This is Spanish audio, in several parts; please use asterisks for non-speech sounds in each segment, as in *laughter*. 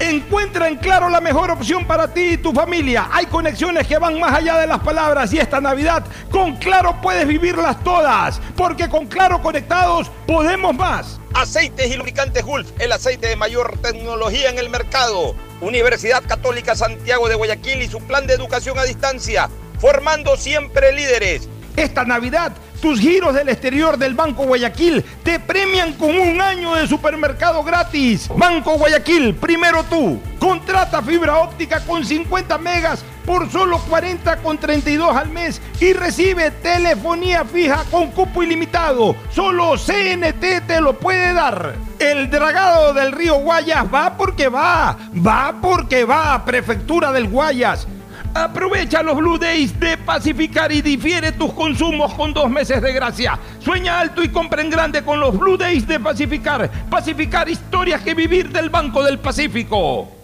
Encuentra en Claro la mejor opción para ti y tu familia. Hay conexiones que van más allá de las palabras y esta Navidad con Claro puedes vivirlas todas, porque con Claro conectados podemos más. Aceites y lubricantes Gulf, el aceite de mayor tecnología en el mercado. Universidad Católica Santiago de Guayaquil y su plan de educación a distancia, formando siempre líderes. Esta Navidad, tus giros del exterior del Banco Guayaquil te premian con un año de supermercado gratis. Banco Guayaquil, primero tú. Contrata fibra óptica con 50 megas por solo 40 con 32 al mes y recibe telefonía fija con cupo ilimitado. Solo CNT te lo puede dar. El dragado del río Guayas va porque va, va porque va, Prefectura del Guayas. Aprovecha los Blue Days de Pacificar y difiere tus consumos con dos meses de gracia. Sueña alto y compra en grande con los Blue Days de Pacificar. Pacificar historias que vivir del Banco del Pacífico.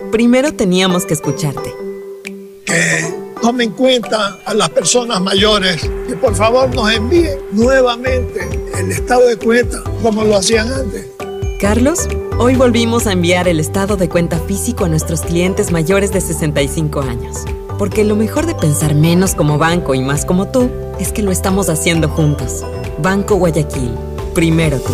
primero teníamos que escucharte. Que tome en cuenta a las personas mayores, que por favor nos envíen nuevamente el estado de cuenta como lo hacían antes. Carlos, hoy volvimos a enviar el estado de cuenta físico a nuestros clientes mayores de 65 años. Porque lo mejor de pensar menos como banco y más como tú es que lo estamos haciendo juntos. Banco Guayaquil, primero tú.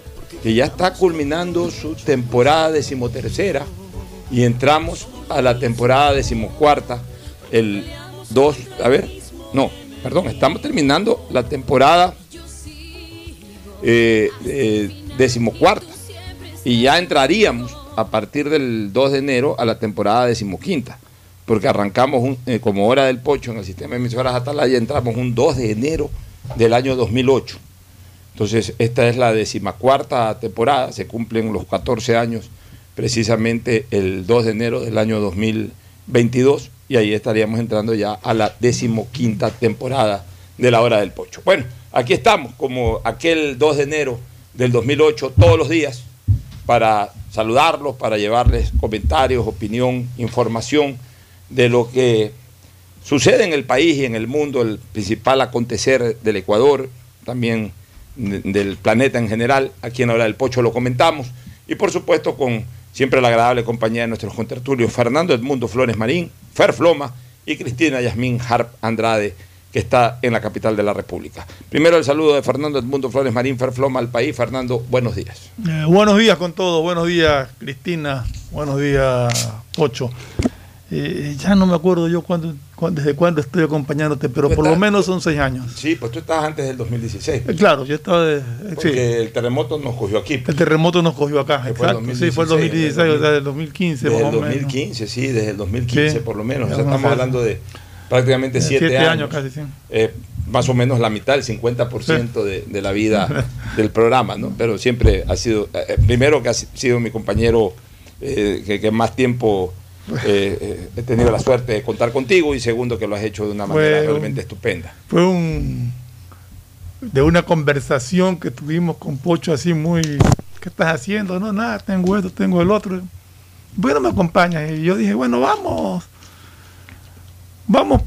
que ya está culminando su temporada decimotercera. Y entramos a la temporada decimocuarta, el 2, a ver, no, perdón, estamos terminando la temporada eh, decimocuarta. Y ya entraríamos a partir del 2 de enero a la temporada decimoquinta, porque arrancamos eh, como hora del pocho en el sistema de emisoras Atalaya, entramos un 2 de enero del año 2008. Entonces, esta es la decimacuarta temporada, se cumplen los 14 años precisamente el 2 de enero del año 2022 y ahí estaríamos entrando ya a la decimoquinta temporada de la hora del pocho. Bueno, aquí estamos como aquel 2 de enero del 2008 todos los días para saludarlos, para llevarles comentarios, opinión, información de lo que sucede en el país y en el mundo, el principal acontecer del Ecuador, también del planeta en general. Aquí en Hora del Pocho lo comentamos. Y por supuesto con siempre la agradable compañía de nuestros contertulios Fernando Edmundo Flores Marín, Fer Floma y Cristina Yasmín Harp Andrade, que está en la capital de la República. Primero el saludo de Fernando Edmundo Flores Marín Ferfloma al país. Fernando, buenos días. Eh, buenos días con todo, buenos días Cristina, buenos días Pocho. Eh, ya no me acuerdo yo cuándo, cuándo- desde cuándo estoy acompañándote, pero por lo menos son seis años. Sí, pues tú estabas antes del 2016. Eh, claro, yo estaba eh, Porque sí, el terremoto nos cogió aquí. el terremoto nos cogió acá, fue el exacto, sí, fue el 2016, 2016, o sea, el 2015 Desde más el o menos. 2015, sí, desde el 2015 Sí. por lo menos. O sea, estamos hablando de prácticamente siete, siete años. años casi, sí. Más o menos la mitad, el 50% de, de la vida *laughs* del programa, ¿no? Pero siempre ha sido, primero que ha si- sido mi compañero que, que más tiempo eh, eh, he tenido la suerte de contar contigo y segundo que lo has hecho de una manera Fue un- realmente estupenda. Fue un de una conversación que tuvimos con Pocho así muy ¿qué estás haciendo? No, nada, tengo esto, tengo el otro. Bueno, me acompañas y yo dije, bueno, vamos. Vamos.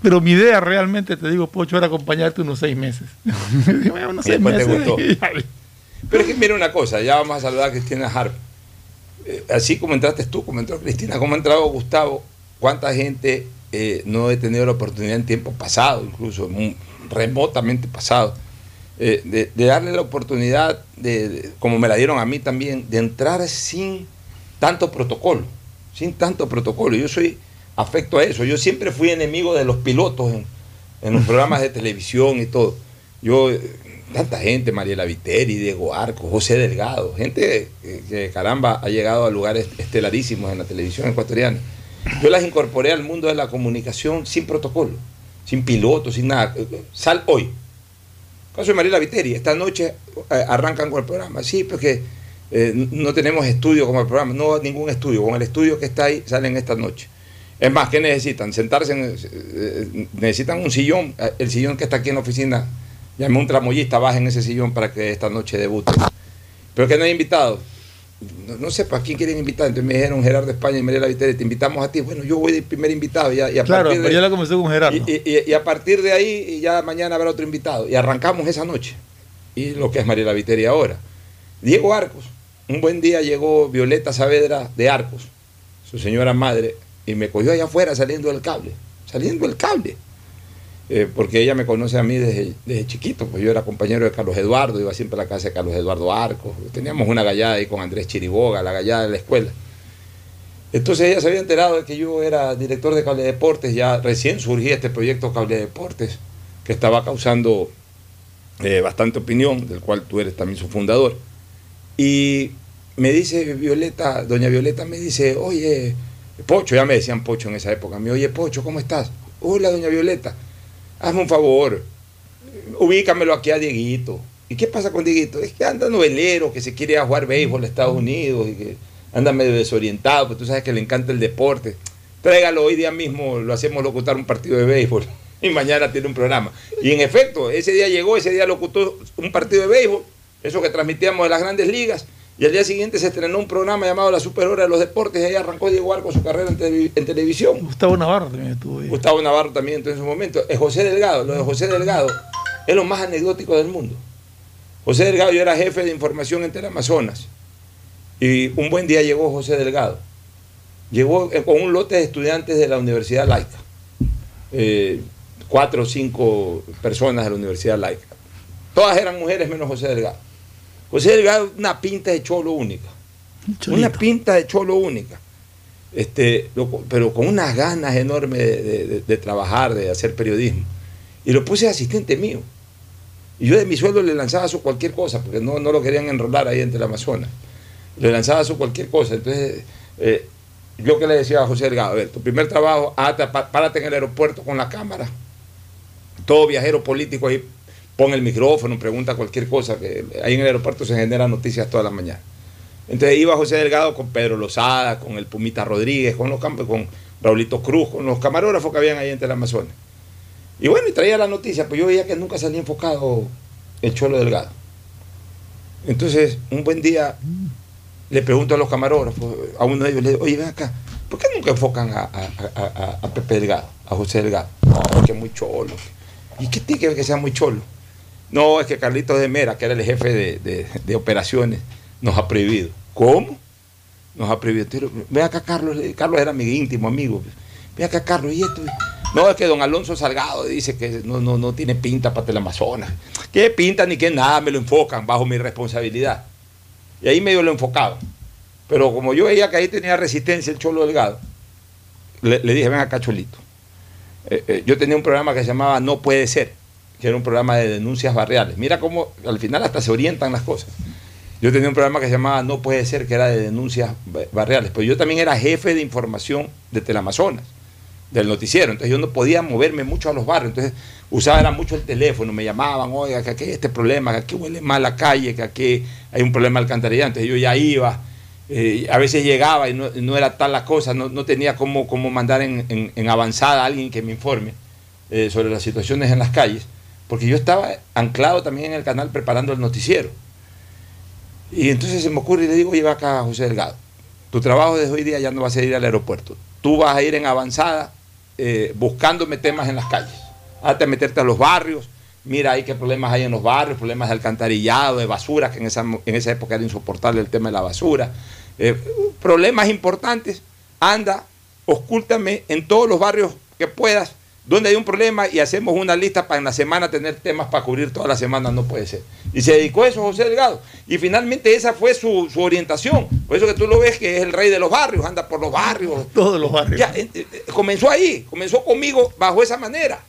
Pero mi idea realmente, te digo, Pocho, era acompañarte unos seis meses. *laughs* Unos seis meses. *laughs* Pero es que mira una cosa, ya vamos a saludar a Cristina Harp. Eh, así como entraste tú, como entró Cristina, como ha entrado Gustavo, cuánta gente eh, no he tenido la oportunidad en tiempo pasado, incluso muy remotamente pasado, eh, de, de darle la oportunidad, de, de- como me la dieron a mí también, de entrar sin tanto protocolo, sin tanto protocolo. Yo soy afecto a eso. Yo siempre fui enemigo de los pilotos en, en los *laughs* programas de televisión y todo. Yo, tanta gente, Mariela Viteri, Diego Arco, José Delgado, gente que, caramba ha llegado a lugares estelarísimos en la televisión ecuatoriana. Yo las incorporé al mundo de la comunicación sin protocolo, sin piloto, sin nada. Sal hoy. Caso de Mariela Viteri, esta noche eh, arrancan con el programa. Sí, porque eh, no tenemos estudio como el programa, no ningún estudio. Con el estudio que está ahí salen esta noche. Es más, ¿qué necesitan? Sentarse, en, eh, necesitan un sillón, eh, el sillón que está aquí en la oficina. Llamé a un tramoyista, bajen ese sillón para que esta noche debute. Pero que no hay invitados. No, no sé para quién quieren invitar. Entonces me dijeron Gerardo España y Mariela Viteri, te invitamos a ti. Bueno, yo voy de primer invitado. Ya, y a Claro, partir de- pero ya la comencé con Gerardo. y, y- y a partir de ahí, ya mañana habrá otro invitado. Y arrancamos esa noche. Y lo que es Mariela Viteri ahora. Diego Arcos. Un buen día llegó Violeta Saavedra de Arcos, su señora madre, y me cogió allá afuera saliendo del cable. Saliendo del cable. Eh, porque ella me conoce a mí desde, chiquito, pues yo era compañero de Carlos Eduardo, iba siempre a la casa de Carlos Eduardo Arcos. Teníamos una gallada ahí con Andrés Chiriboga, la gallada de la escuela. Entonces ella se había enterado de que yo era director de Cable Deportes, ya recién surgía este proyecto Cable Deportes, que estaba causando eh, bastante opinión, del cual tú eres también su fundador. Y me dice Violeta, doña Violeta me dice, oye, Pocho, ya me decían Pocho en esa época, me oye Pocho, ¿cómo estás? Hola, doña Violeta, hazme un favor, ubícamelo aquí a Dieguito. ¿Y qué pasa con Dieguito? Es que anda novelero, que se quiere a jugar béisbol a Estados Unidos y que anda medio desorientado, pues tú sabes que le encanta el deporte. Tráigalo hoy día mismo, lo hacemos locutar un partido de béisbol *laughs* y mañana tiene un programa. Y en efecto, ese día llegó, ese día locutó un partido de béisbol, eso que transmitíamos de las grandes ligas, y al día siguiente se estrenó un programa llamado La Super Hora de los Deportes, y ahí arrancó Diego Arco su carrera en, televi- en televisión. Gustavo Navarro también estuvo ahí. Gustavo Navarro también entró en su momento. Es José Delgado, lo de José Delgado es lo más anecdótico del mundo. José Delgado, yo era jefe de información en Teleamazonas. Y un buen día llegó José Delgado. Llegó eh, con un lote de estudiantes de la Universidad Laica. Eh, cuatro o cinco personas de la Universidad Laica. Todas eran mujeres menos José Delgado. José Delgado, una pinta de cholo única. Cholito. Una pinta de cholo única. Este, lo- pero con unas ganas enormes de, de- de- de trabajar, de hacer periodismo. Y lo puse asistente mío. Y yo de mi sueldo le lanzaba su cualquier cosa, porque no, no lo querían enrolar ahí entre el Amazonas. Le lanzaba su cualquier cosa. Entonces, eh, yo que le decía a José Delgado, a ver, tu primer trabajo, párate en el aeropuerto con la cámara. Todo viajero político ahí pon el micrófono, pregunta cualquier cosa, que ahí en el aeropuerto se generan noticias toda la mañana. Entonces iba José Delgado con Pedro Lozada, con el Pumita Rodríguez, con los campos, con Raulito Cruz, con los camarógrafos que habían ahí entre el Amazonas. Y bueno, y traía la noticia, pues yo veía que nunca salía enfocado el Cholo Delgado. Entonces, un buen día le pregunto a los camarógrafos, a uno de ellos, le digo, oye, ven acá, ¿por qué nunca enfocan a, Pepe Delgado, a José Delgado? No, que es muy cholo. ¿Y qué tiene que sea muy cholo? No, es que Carlitos de Mera, que era el jefe de, de- operaciones, nos ha prohibido. ¿Cómo? Nos ha prohibido. Ve acá, Carlos. le- Carlos era mi íntimo amigo. Ve acá, Carlos. ¿Y esto? No, es que don Alonso Salgado dice que no, no, no tiene pinta para Teleamazonas. ¿Qué pinta ni qué nada? Me lo enfocan bajo mi responsabilidad. Y ahí medio lo enfocaban. Pero como yo veía que ahí tenía resistencia el Cholo Delgado, le, dije, ven acá, Cholito. Eh, eh, yo tenía un programa que se llamaba No Puede Ser, que era un programa de denuncias barriales. Mira cómo al final hasta se orientan las cosas. Yo tenía un programa que se llamaba No Puede Ser, que era de denuncias barriales. Pero yo también era jefe de información de Teleamazonas, del noticiero. Entonces yo no podía moverme mucho a los barrios. Entonces usaba era mucho el teléfono, me llamaban, oiga, que aquí hay este problema, que aquí huele mal la calle, que aquí hay un problema alcantarillado. Entonces yo ya iba eh, a veces llegaba y no, era tal la cosa, no, tenía cómo, cómo mandar en, avanzada a alguien que me informe eh, sobre las situaciones en las calles, porque yo estaba anclado también en el canal preparando el noticiero. Y entonces se me ocurre y le digo, lleva acá a José Delgado, tu trabajo desde hoy día ya no vas a ir al aeropuerto, tú vas a ir en avanzada eh, buscándome temas en las calles, hazte a meterte a los barrios, mira ahí qué problemas hay en los barrios, problemas de alcantarillado, de basura, que en esa, en esa época era insoportable el tema de la basura, eh, problemas importantes, anda, oscúltame en todos los barrios que puedas, donde hay un problema y hacemos una lista para en la semana tener temas para cubrir toda la semana, no puede ser. Y se dedicó a eso José Delgado. Y finalmente esa fue su, orientación. Por eso que tú lo ves que es el rey de los barrios, anda por los barrios. *laughs* Todos los barrios. Eh, eh, comenzó ahí, comenzó conmigo bajo esa manera.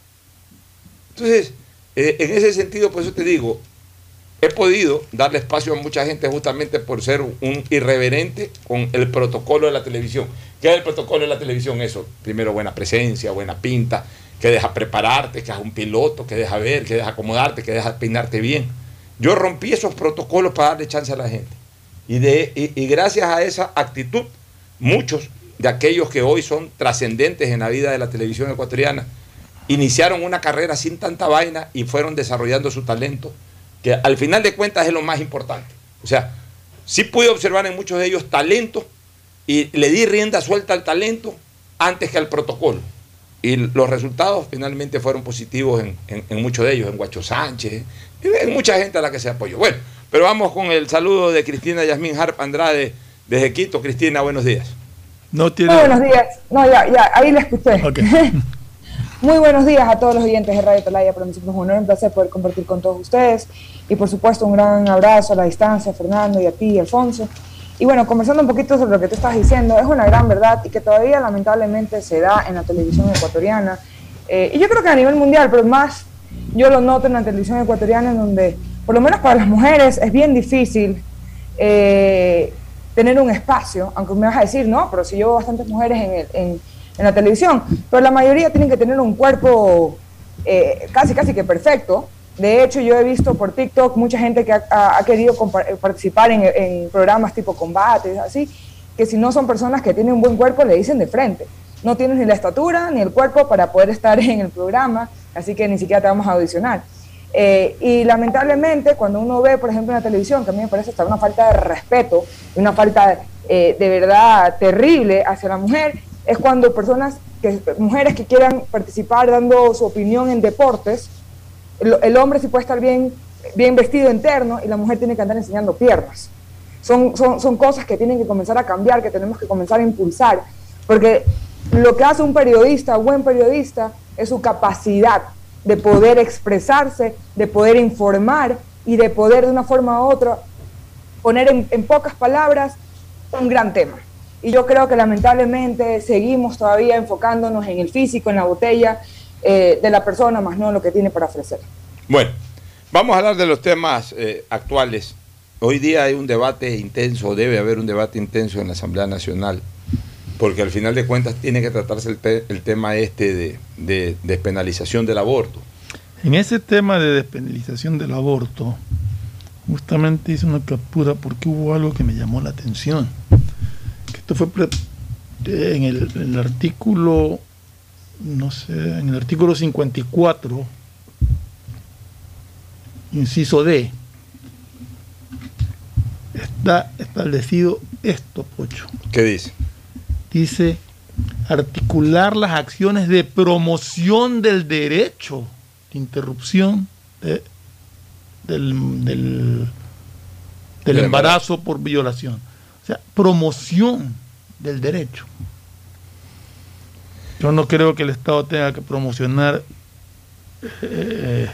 Entonces, en ese sentido, por eso te digo, he podido darle espacio a mucha gente justamente por ser un irreverente con el protocolo de la televisión. ¿Qué es el protocolo de la televisión? Eso, primero buena presencia, buena pinta, que deja prepararte, que es un piloto, que deja ver, que deja acomodarte, que deja peinarte bien. Yo rompí esos protocolos para darle chance a la gente. Y, de, y gracias a esa actitud, muchos de aquellos que hoy son trascendentes en la vida de la televisión ecuatoriana, iniciaron una carrera sin tanta vaina y fueron desarrollando su talento que al final de cuentas es lo más importante. O sea, sí pude observar en muchos de ellos talento y le di rienda suelta al talento antes que al protocolo. Y los resultados finalmente fueron positivos en, muchos de ellos, en Guacho Sánchez, en mucha gente a la que se apoyó. Bueno, pero vamos con el saludo de Cristina Yasmín Harp Andrade desde Quito. Cristina, buenos días. No tiene... buenos días. No, ya, ya, ahí la escuché. *laughs* Muy buenos días a todos los oyentes de Radio Talaya. Para nosotros es un honor, un placer poder compartir con todos ustedes. Y por supuesto, un gran abrazo a la distancia, Fernando, y a ti, Alfonso. Y bueno, conversando un poquito sobre lo que tú estás diciendo, es una gran verdad y que todavía lamentablemente se da en la televisión ecuatoriana. Eh, y yo creo que a nivel mundial, pero más yo lo noto en la televisión ecuatoriana, en donde, por lo menos para las mujeres, es bien difícil eh, tener un espacio, aunque me vas a decir, no, pero si yo veo bastantes mujeres en, en la televisión, pero la mayoría tienen que tener un cuerpo eh, casi, casi que perfecto. De hecho, yo he visto por TikTok mucha gente que ha, querido eh, participar en, programas tipo combates, así, que si no son personas que tienen un buen cuerpo, le dicen de frente. No tienes ni la estatura ni el cuerpo para poder estar *laughs* en el programa, así que ni siquiera te vamos a audicionar. Eh, y lamentablemente, cuando uno ve, por ejemplo, en la televisión, que a mí me parece hasta una falta de respeto, una falta de verdad terrible hacia la mujer, es cuando personas, que, mujeres que quieran participar dando su opinión en deportes, el, hombre sí puede estar bien, bien vestido interno y la mujer tiene que andar enseñando piernas. Son, son, son cosas que tienen que comenzar a cambiar, que tenemos que comenzar a impulsar, porque lo que hace un periodista, buen periodista, es su capacidad de poder expresarse, de poder informar y de poder de una forma u otra poner en pocas palabras un gran tema. Y yo creo que lamentablemente seguimos todavía enfocándonos en el físico, en la botella eh, de la persona, más no lo que tiene para ofrecer. Bueno, vamos a hablar de los temas eh, actuales. Hoy día hay un debate intenso, debe haber un debate intenso en la Asamblea Nacional, porque al final de cuentas tiene que tratarse el, tema este de, de despenalización del aborto. En ese tema de despenalización del aborto, justamente hice una captura porque hubo algo que me llamó la atención. Esto fue en el, artículo, no sé, en el artículo 54, inciso D, está establecido esto, Pocho. ¿Qué dice? Dice articular las acciones de promoción del derecho de interrupción del, del, embarazo por violación. O sea, promoción del derecho. Yo no creo que el Estado tenga que promocionar eh,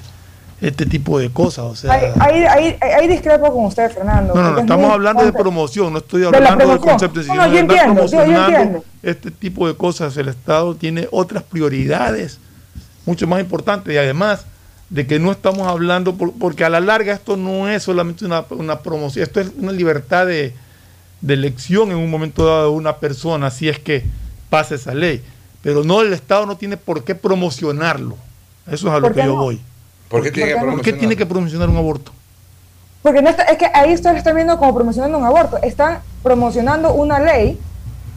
este tipo de cosas. O sea, ahí, ahí, ahí, discrepo con usted, Fernando. No, no, no estamos hablando de promoción, no estoy hablando de, conceptos, sino de promocionando este tipo de cosas. El Estado tiene otras prioridades mucho más importantes y además de que no estamos hablando, porque a la larga esto no es solamente una, una promoción, esto es una libertad de, de, elección en un momento dado de una persona, si es que pasa esa ley. Pero no, el Estado no tiene por qué promocionarlo. Eso es a lo que yo voy. ¿Por qué, tiene, que promocionar un aborto? Porque no es que ahí ustedes están viendo como promocionando un aborto. Están promocionando una ley,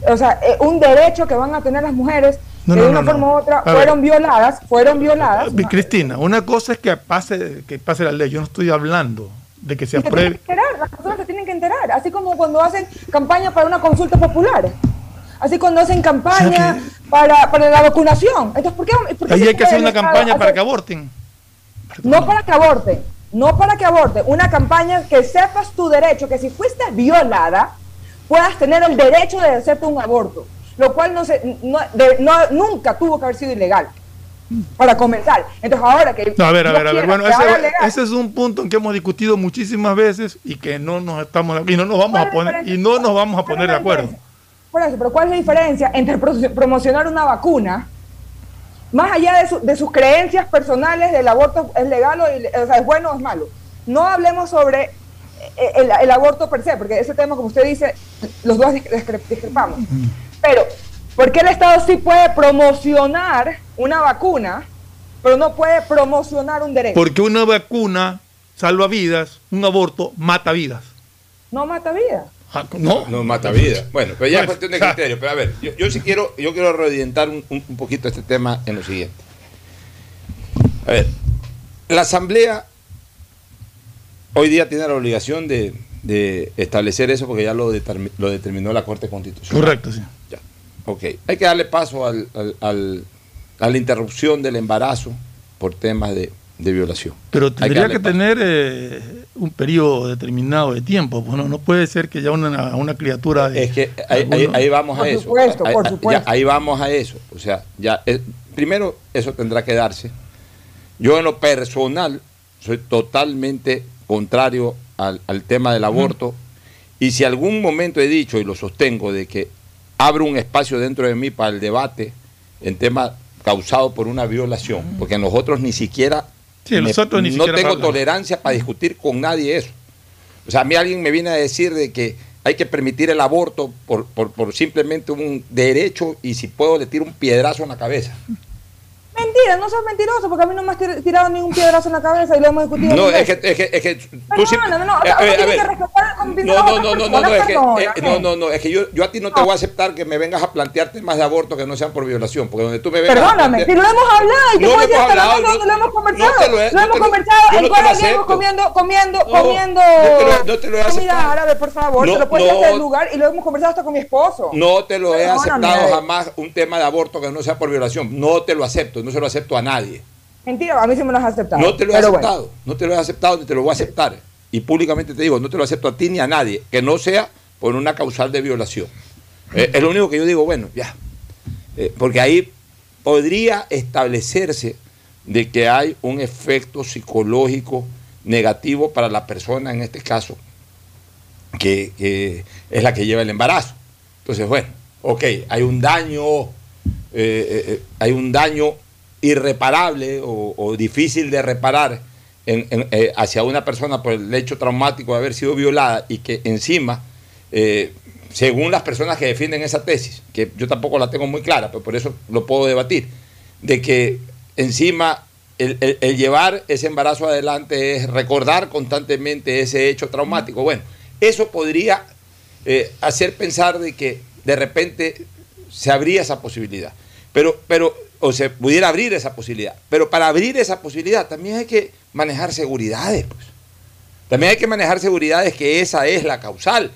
o sea, eh, un derecho que van a tener las mujeres que de una forma u otra fueron violadas, fueron violadas. Cristina, una cosa es que pase, que pase la ley. Yo no estoy hablando de que se apruebe. las personas se tienen que enterar, así como cuando hacen campaña para una consulta popular. Así cuando hacen campaña para, para, la vacunación. Entonces, ¿por qué, Ahí hay que hacer una campaña para que aborten. No para que aborten, no para que aborten, una campaña que sepas tu derecho, que si fuiste violada, puedas tener el derecho de hacerte un aborto, lo cual no, se, no, nunca tuvo que haber sido ilegal. Para comenzar. Entonces, ahora que. a ver, a ver, a ver. Bueno, ese, es un punto en que hemos discutido muchísimas veces y que no nos estamos. Y no nos vamos a poner, y no nos vamos a poner de acuerdo. Por eso, pero ¿cuál es la diferencia entre promocionar una vacuna más allá de, sus creencias personales del aborto es legal o, es bueno o es malo. No hablemos sobre eh, el, aborto per se, porque ese tema, como usted dice, los dos discrepamos. Pero, ¿por qué el Estado sí puede promocionar una vacuna, pero no puede promocionar un derecho? Porque una vacuna salva vidas, un aborto mata vidas. No mata vidas. Ah, no. no mata vida. Bueno, pero ya es cuestión de criterio. Pero a ver, yo, sí quiero, yo quiero reorientar un, poquito este tema en lo siguiente. A ver, la Asamblea hoy día tiene la obligación de, establecer eso porque ya lo, lo, determinó la Corte Constitucional. Correcto, sí. Ya. Ok. Hay que darle paso al, a la interrupción del embarazo por temas de de violación. Pero tendría que, tener eh, un periodo determinado de tiempo, pues no, puede ser que ya una, una criatura... es que ahí, vamos a eso. por supuesto. ahí vamos a eso. O sea, ya eh, primero eso tendrá que darse. Yo en lo personal soy totalmente contrario al, tema del aborto y si algún momento he dicho y lo sostengo de que abro un espacio dentro de mí para el debate en temas causados por una violación, porque nosotros ni siquiera no tengo tolerancia para discutir con nadie eso. O sea, a mí alguien me viene a decir de que hay que permitir el aborto por, por, por simplemente un derecho y si puedo le tiro un piedrazo en la cabeza. Mentira, no seas mentiroso, porque a mí no me has tirado ningún piedrazo en la cabeza y lo hemos discutido. No, es que, es que, es que tú siempre. No, no, no, no, no, no, no, es que, no, no, no, es que yo, yo a ti no te voy a aceptar que me vengas a plantear temas de aborto que no sean por violación, porque donde tú me vengas. Perdóname, si lo hemos hablado, y no lo hemos hablado, no, lo hemos conversado. Lo hemos conversado, el cual comiendo, comiendo, comiendo. No te lo he aceptado. Árabe, por favor, te lo puedes hacer el lugar y lo hemos conversado hasta con mi esposo. No te lo he aceptado jamás un tema de aborto que no sea por violación. No te lo acepto, no se lo acepto a nadie. Mentira, a mí sí me lo has aceptado. No te lo he aceptado, no te lo he aceptado ni te lo voy a aceptar. Y públicamente te digo, no te lo acepto a ti ni a nadie, que no sea por una causal de violación. Eh, es lo único que yo digo, bueno, ya. Eh, porque ahí podría establecerse de que hay un efecto psicológico negativo para la persona, en este caso, que, es la que lleva el embarazo. Entonces, bueno, ok, hay un daño, eh, hay un daño irreparable o, difícil de reparar eh, hacia una persona por el hecho traumático de haber sido violada y que encima, eh, según las personas que defienden esa tesis, que yo tampoco la tengo muy clara, pero por eso lo puedo debatir, de que encima el, llevar ese embarazo adelante es recordar constantemente ese hecho traumático. Bueno, eso podría eh, hacer pensar de que de repente se abría esa posibilidad. Pero, pero o se pudiera abrir esa posibilidad. Pero para abrir esa posibilidad también hay que manejar seguridades. Pues. También hay que manejar seguridades que esa es la causal.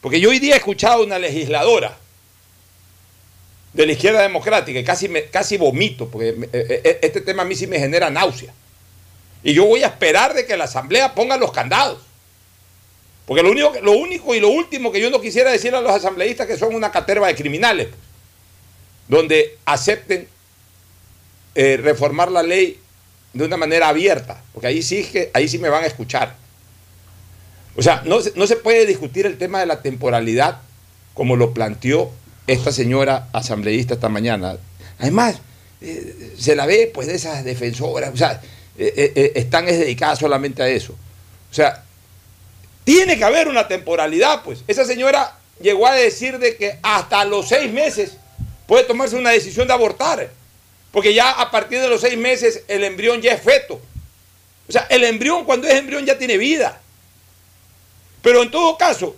Porque yo hoy día he escuchado a una legisladora de la izquierda democrática y casi, casi vomito, porque eh, eh, eh, este tema a mí sí me genera náusea. Y yo voy a esperar de que la Asamblea ponga los candados. Porque lo único, lo único y lo último que yo no quisiera decir a los asambleístas que son una caterva de criminales. Pues. donde acepten eh, reformar la ley de una manera abierta, porque ahí sí, que, ahí sí me van a escuchar. O sea, no, no se puede discutir el tema de la temporalidad como lo planteó esta señora asambleísta esta mañana. Además, eh, se la ve pues de esas defensoras, o sea, eh, están es dedicadas solamente a eso. O sea, tiene que haber una temporalidad, pues. Esa señora llegó a decir de que hasta los seis meses puede tomarse una decisión de abortar, porque ya a partir de los seis meses el embrión ya es feto. O sea, el embrión cuando es embrión ya tiene vida. Pero en todo caso,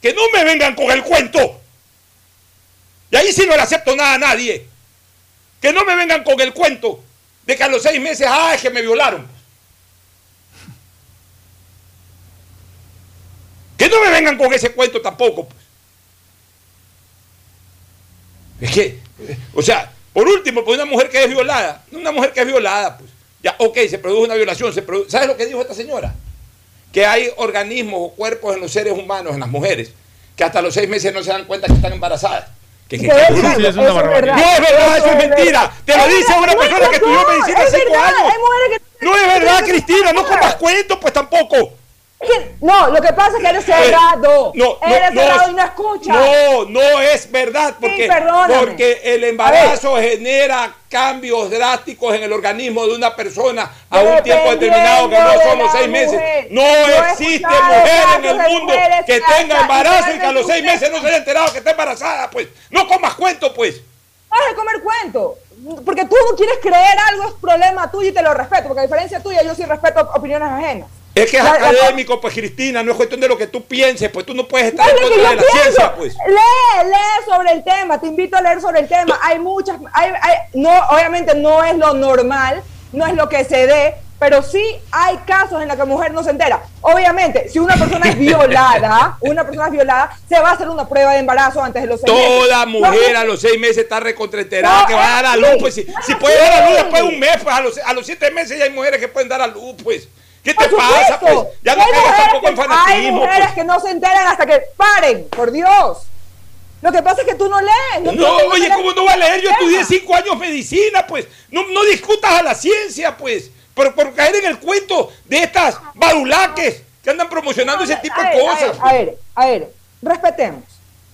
que no me vengan con el cuento. Y ahí sí no le acepto nada a nadie. Que no me vengan con el cuento de que a los seis meses, ah, es que me violaron. Que no me vengan con ese cuento tampoco. Pues. Es que, o sea, por último, pues una mujer que es violada, una mujer que es violada, pues, ya, ok, se produjo una violación, se ¿sabes lo que dijo esta señora? Que hay organismos o cuerpos en los seres humanos, en las mujeres, que hasta los seis meses no se dan cuenta que están embarazadas. Que, que, es no es verdad, eso es mentira. Te lo dice una persona que estudió medicina cinco años. No es verdad, Cristina, no comas cuentos, pues tampoco. No, lo que pasa es que eres cerrado. No, no, eres cerrado y no escuchas. No, no es verdad. Porque, porque el embarazo genera cambios drásticos en el organismo de una persona a un tiempo determinado que no son los seis meses. No, existe mujer en el mundo que tenga embarazo y que a los seis meses no se haya enterado que está embarazada. Pues no comas cuento, pues. Vas a comer cuento. Porque tú no quieres creer algo, es problema tuyo y te lo respeto. Porque a diferencia tuya, yo sí respeto opiniones ajenas. Es que es académico, pues Cristina, no es cuestión de lo que tú pienses, pues tú no puedes estar en contra de la ciencia, pues. Lee, lee sobre el tema, te invito a leer sobre el tema. Hay muchas, hay, no, obviamente no es lo normal, no es lo que se dé, pero sí hay casos en los que la mujer no se entera. Obviamente, si una persona es *laughs* violada, una persona es violada, se va a hacer una prueba de embarazo antes de los seis meses. Toda mujer a los seis meses está recontraenterada que va a dar a luz, pues si, puede dar a luz después de un mes, pues a los, a los siete meses ya hay mujeres que pueden dar a luz, pues. ¿Qué te pasa? Pues? Ya no caigas tampoco en fanatismo. Hay mujeres pues. que no se enteran hasta que paren, por Dios. Lo que pasa es que tú no lees. No, oye, ¿cómo no va a leer? Yo estudié cinco años medicina, pues. No, no discutas a la ciencia, pues. Por, por caer en el cuento de estas badulaques que andan promocionando ese tipo de cosas. A ver, a ver, respetemos.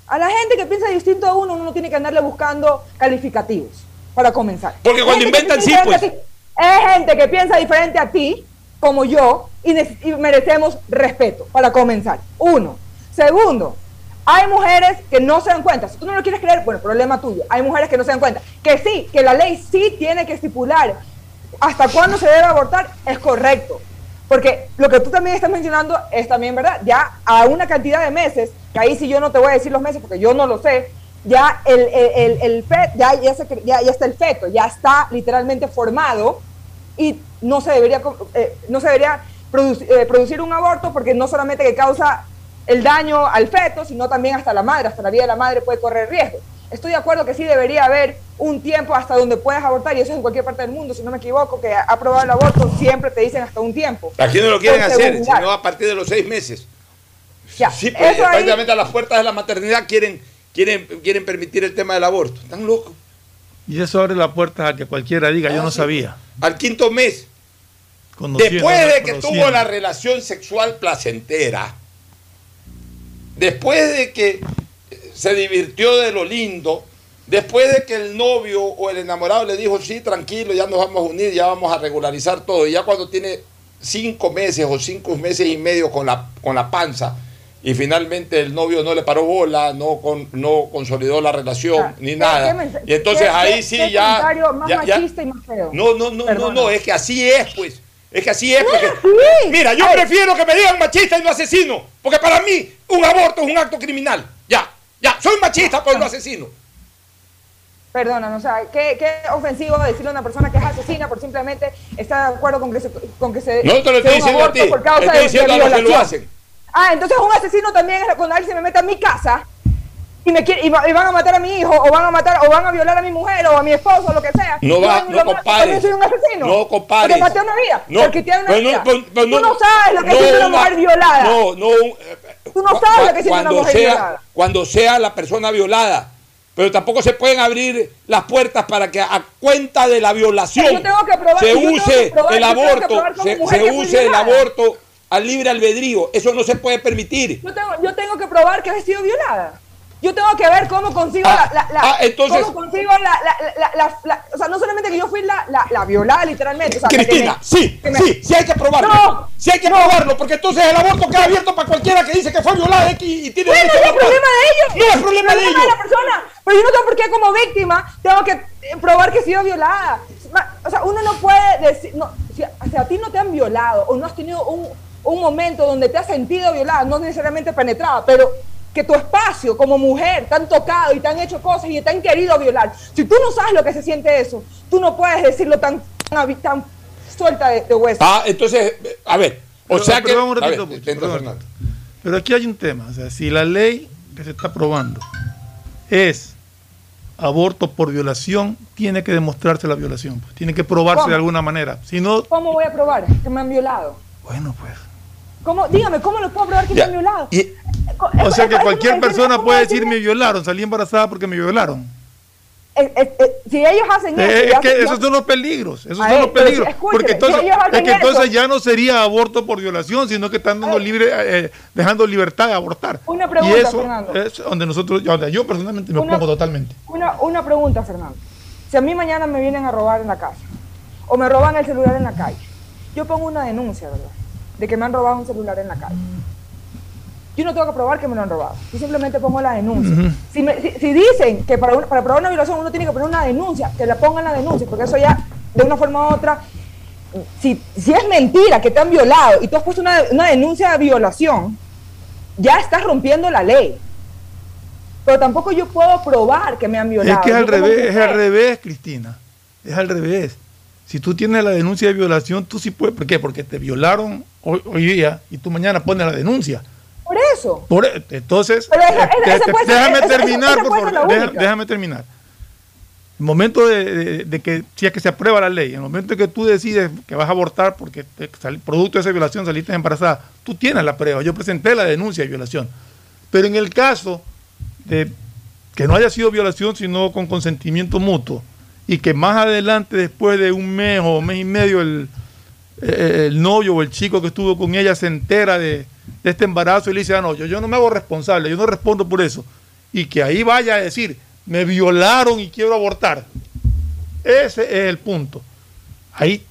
A la gente que piensa distinto a uno, uno no tiene que andarle buscando calificativos para comenzar. Porque cuando inventan sí, pues. Es gente que piensa diferente a ti como yo y, merecemos respeto, para comenzar. Uno. Segundo, hay mujeres que no se dan cuenta. Si tú no lo quieres creer, bueno, problema tuyo. Hay mujeres que no se dan cuenta. Que sí, que la ley sí tiene que estipular hasta cuándo se debe abortar, es correcto. Porque lo que tú también estás mencionando es también verdad. Ya a una cantidad de meses, que ahí sí yo no te voy a decir los meses porque yo no lo sé, ya el, el, el, ya, ya, ya, ya está el feto, ya está literalmente formado y no se debería, eh, no se debería eh, producir un aborto porque no solamente que causa el daño al feto, sino también hasta la madre, hasta la vida de la madre puede correr riesgo. Estoy de acuerdo que sí debería haber un tiempo hasta donde puedas abortar, y eso es en cualquier parte del mundo, si no me equivoco, que ha aprobado el aborto, siempre te dicen hasta un tiempo. Aquí no lo quieren hacer, sino a partir de los seis meses. Ya, sí, pues, prácticamente a las puertas de la maternidad quieren, quieren, quieren permitir el tema del aborto. Están locos. Y eso abre la puerta a que cualquiera diga, yo no ah, sabía. Al quinto mes, después de que tuvo la relación sexual placentera, después de que se divirtió de lo lindo, después de que el novio o el enamorado le dijo, sí, tranquilo, ya nos vamos a unir, ya vamos a regularizar todo, y ya cuando tiene cinco meses o cinco meses y medio con la, con la panza, y finalmente el novio no le paró bola, no con, no consolidó la relación ni nada. y entonces ahí sí ya, No, no, no, no, no, es que así es, pues. Es que así es. *laughs* mira, yo prefiero que me digan machista y no asesino, porque para mí un aborto es un acto criminal. Ya, ya, soy machista, pero no asesino. Perdona, o sea, ¿qué, qué ofensivo decirle a una persona que es asesina por simplemente estar de acuerdo con que se, con que se no te lo estoy diciendo a ti, por causa estoy diciendo a los que lo hacen. Ah, entonces un asesino también es cuando alguien se me mete a mi casa y me quiere, y, van a matar a mi hijo o van a matar o van a violar a mi mujer o a mi esposo o lo que sea. No va, no compares. soy un asesino. No compares. Porque maté una vida. No, porque tiene una vida. Tú no sabes lo que es una mujer violada. No, no. Tú no sabes lo que es una mujer sea, violada. Cuando sea la persona violada pero tampoco se pueden abrir las puertas para que a cuenta de la violación Yo tengo que probar- se yo tengo que use probar- el aborto, se, use el aborto al libre albedrío. Eso no se puede permitir. Yo tengo, yo tengo que probar que he sido violada. Yo tengo que ver cómo consigo Ah, la, la, la- ah, entonces- cómo consigo la, la, la, la- la- o sea, no solamente que yo fui la, la, la violada literalmente. O sea, Cristina, me- sí, me- sí, sí hay que probarlo. No, sí hay que no. probarlo, porque entonces el aborto queda abierto para cualquiera que dice que fue violada y, y tiene Bueno, no es problema de ellos. No es problema de de ellos. la persona. Pero yo no tengo por qué como víctima tengo que eh, probar que he sido violada. O sea, uno no puede decir, no, si, a- si a ti no te han violado o no has tenido un, un momento donde te has sentido violada, no necesariamente penetrada, pero que tu espacio como mujer te han tocado y te han hecho cosas y te han querido violar. Si tú no sabes lo que se siente eso, tú no puedes decirlo tan, tan, tan suelta de, de hueso. Ah, entonces, a ver, o Pero- sea que... a ver, perdón. Fernando. Pero aquí hay un tema, o sea, si la ley que se está aprobando es aborto por violación, tiene que demostrarse la violación, pues, tiene que probarse ¿Cómo? de alguna manera. Si no, ¿Cómo voy a probar que me han violado? bueno, pues. ¿Cómo? Dígame, ¿cómo lo puedo probar que Ya, me han violado? y- O sea que cualquier persona puede decir me violaron, salí embarazada porque me violaron. Eh, eh, eh, si ellos hacen eso, es que esos son los peligros, esos son los peligros. Porque entonces, si es que entonces ya no sería aborto por violación, sino que están dando libre, eh, dejando libertad de abortar. Una pregunta, y eso Fernando. es donde nosotros, donde yo personalmente me Una- opongo totalmente. Una, una pregunta, Fernando. Si a mí mañana me vienen a robar en la casa o me roban el celular en la calle, yo pongo una denuncia, ¿verdad? De que me han robado un celular en la calle. Yo no tengo que probar que me lo han robado. Yo simplemente pongo la denuncia. si, me- si- si dicen que para, un- para probar una violación uno tiene que poner una denuncia, que la pongan la denuncia, porque eso ya, de una forma u otra, si, si es mentira que te han violado y tú has puesto una, una denuncia de violación, ya estás rompiendo la ley. Pero tampoco yo puedo probar que me han violado. Es que es al revés, es al revés, Cristina. Es al revés. Si tú tienes la denuncia de violación, tú sí puedes. ¿Por qué? Porque te violaron hoy, hoy día y tú mañana pones la denuncia. Por eso. Por, entonces, esa- esa puede déjame terminar, por favor. Deja- déjame terminar. El momento de, de- de que, si es que se aprueba la ley, el momento en que tú decides que vas a abortar porque te sal- producto de esa violación saliste embarazada, tú tienes la prueba. Yo presenté la denuncia de violación. Pero en el caso de que no haya sido violación, sino con consentimiento mutuo, y que más adelante, después de un mes o mes y medio, el, el novio o el chico que estuvo con ella se entera de, de este embarazo y le dice, ah, no, yo, yo no me hago responsable, yo no respondo por eso. Y que ahí vaya a decir, me violaron y quiero abortar. Ese es el punto. Ahí,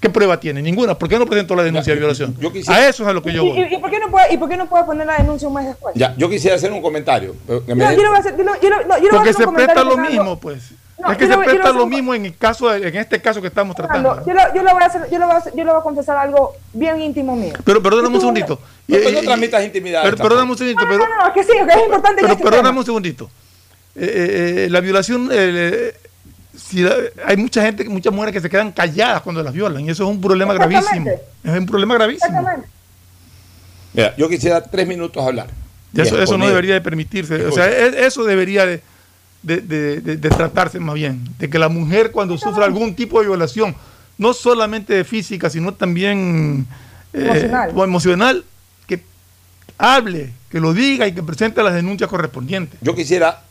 ¿qué prueba tiene? Ninguna. ¿Por qué no presentó la denuncia de violación? yo quisiera- A eso es a lo que yo ¿Y, voy. y- y por qué no puede, ¿Y por qué no puede poner la denuncia un mes después? Ya, yo quisiera hacer un comentario. Porque se presta lo mismo, pues. No, es que se no presta lo mismo en el caso, de- en este caso que estamos tratando. Yo, lo- yo le voy a hacer, yo le voy a hacer- yo le voy a confesar algo bien íntimo mío. Pero perdóname un segundito. No, Y- pero no transmitas intimidad. pero- perdóname un segundito, No, pero, no, no, no, es que sí, es que es importante pero este perdóname tema. un segundito. Eh, eh, eh, la violación, si la- hay mucha gente, muchas mujeres que se quedan calladas cuando las violan, y eso es un problema gravísimo. Es un problema gravísimo. Exactamente. Mira, yo quisiera tres minutos hablar. Y eso, Y eso no debería de permitirse. O sea, es- eso debería de, de- de- de- de tratarse más bien. De que la mujer cuando sufre algún tipo de violación, no solamente de física, sino también eh, Emocional. o emocional, que hable, que lo diga y que presente las denuncias correspondientes. Yo quisiera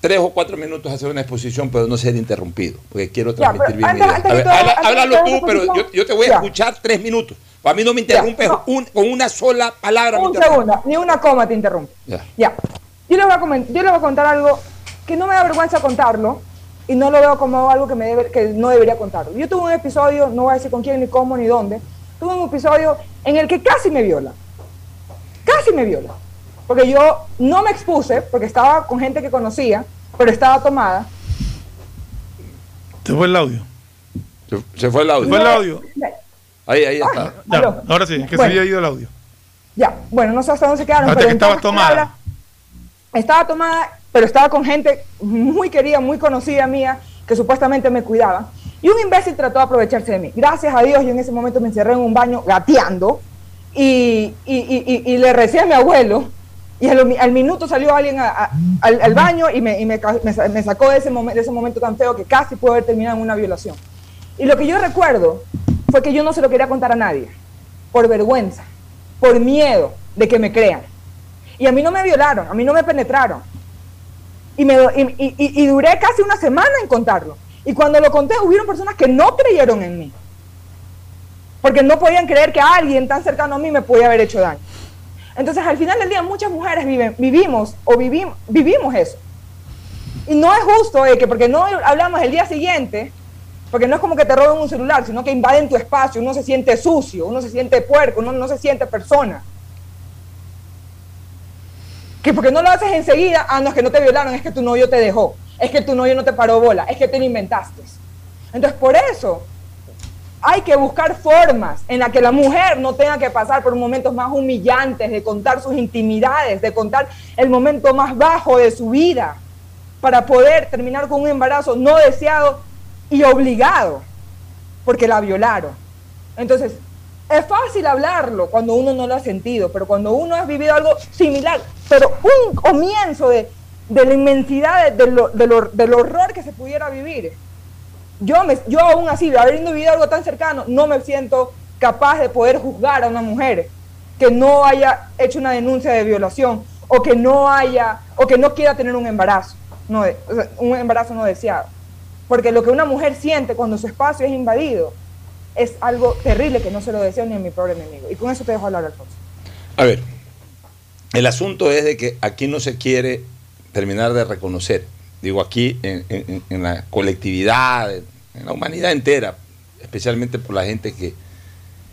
tres o cuatro minutos hacer una exposición, pero no ser interrumpido, porque quiero Ya, transmitir pero bien mi antes- idea. antes A que ver, todo- habla- antes que háblalo tú, pero yo, yo te voy a Ya. escuchar tres minutos. A mí no me interrumpes no. un- con una sola palabra. Un segundo, ni una coma te interrumpe. Ya. Ya. Yo le voy a comen- yo le voy a contar algo que no me da vergüenza contarlo y no lo veo como algo que me debe- que no debería contarlo. Yo tuve un episodio, no voy a decir con quién ni cómo ni dónde, tuve un episodio en el que casi me viola. Casi me viola. Porque yo no me expuse porque estaba con gente que conocía, pero estaba tomada. Se fue el audio. Se, se fue el audio. Fue el audio. Ahí, ahí está. Ya, Aló. ahora sí, es que Bueno. se había ido el audio. Ya, bueno, no sé hasta dónde se quedaron. Pero que estaba entonces tomada. estaba tomada, pero estaba con gente muy querida, muy conocida mía, que supuestamente me cuidaba. Y un imbécil trató de aprovecharse de mí. Gracias a Dios, yo en ese momento me encerré en un baño gateando y, y, y- y- le recé a mi abuelo. Y al, minuto salió alguien al, baño y, me, sacó de ese, de ese momento tan feo que casi pudo haber terminado en una violación. Y lo que yo recuerdo fue que yo no se lo quería contar a nadie, por vergüenza, por miedo de que me crean. Y a mí no me violaron, a mí no me penetraron. Y, me, y, y, duré casi una semana en contarlo. Y cuando lo conté, hubieron personas que no creyeron en mí. Porque no podían creer que alguien tan cercano a mí me podía haber hecho daño. Entonces, al final del día, muchas mujeres viven, vivimos o vivimos, vivimos eso. Y no es justo eh, que porque no hablamos el día siguiente, porque no es como que te roben un celular, sino que invaden tu espacio, uno se siente sucio, uno se siente puerco, uno no se siente persona. Que porque no lo haces enseguida, ah, no, es que no te violaron, es que tu novio te dejó, es que tu novio no te paró bola, es que te lo inventaste. Entonces, por eso hay que buscar formas en las que la mujer no tenga que pasar por momentos más humillantes, de contar sus intimidades, de contar el momento más bajo de su vida para poder terminar con un embarazo no deseado y obligado, porque la violaron. Entonces, es fácil hablarlo cuando uno no lo ha sentido, pero cuando uno ha vivido algo similar, pero un comienzo de, la inmensidad del, horror que se pudiera vivir, yo, me, yo aún así, habiendo vivido algo tan cercano, no me siento capaz de poder juzgar a una mujer que no haya hecho una denuncia de violación o que no haya o que no quiera tener un embarazo no, un embarazo no deseado. Porque lo que una mujer siente cuando su espacio es invadido es algo terrible que no se lo deseo ni a mi pobre enemigo. Y con eso te dejo hablar, Alfonso. A ver, el asunto es de que aquí no se quiere terminar de reconocer, digo aquí en, la colectividad, en la humanidad entera, especialmente por la gente que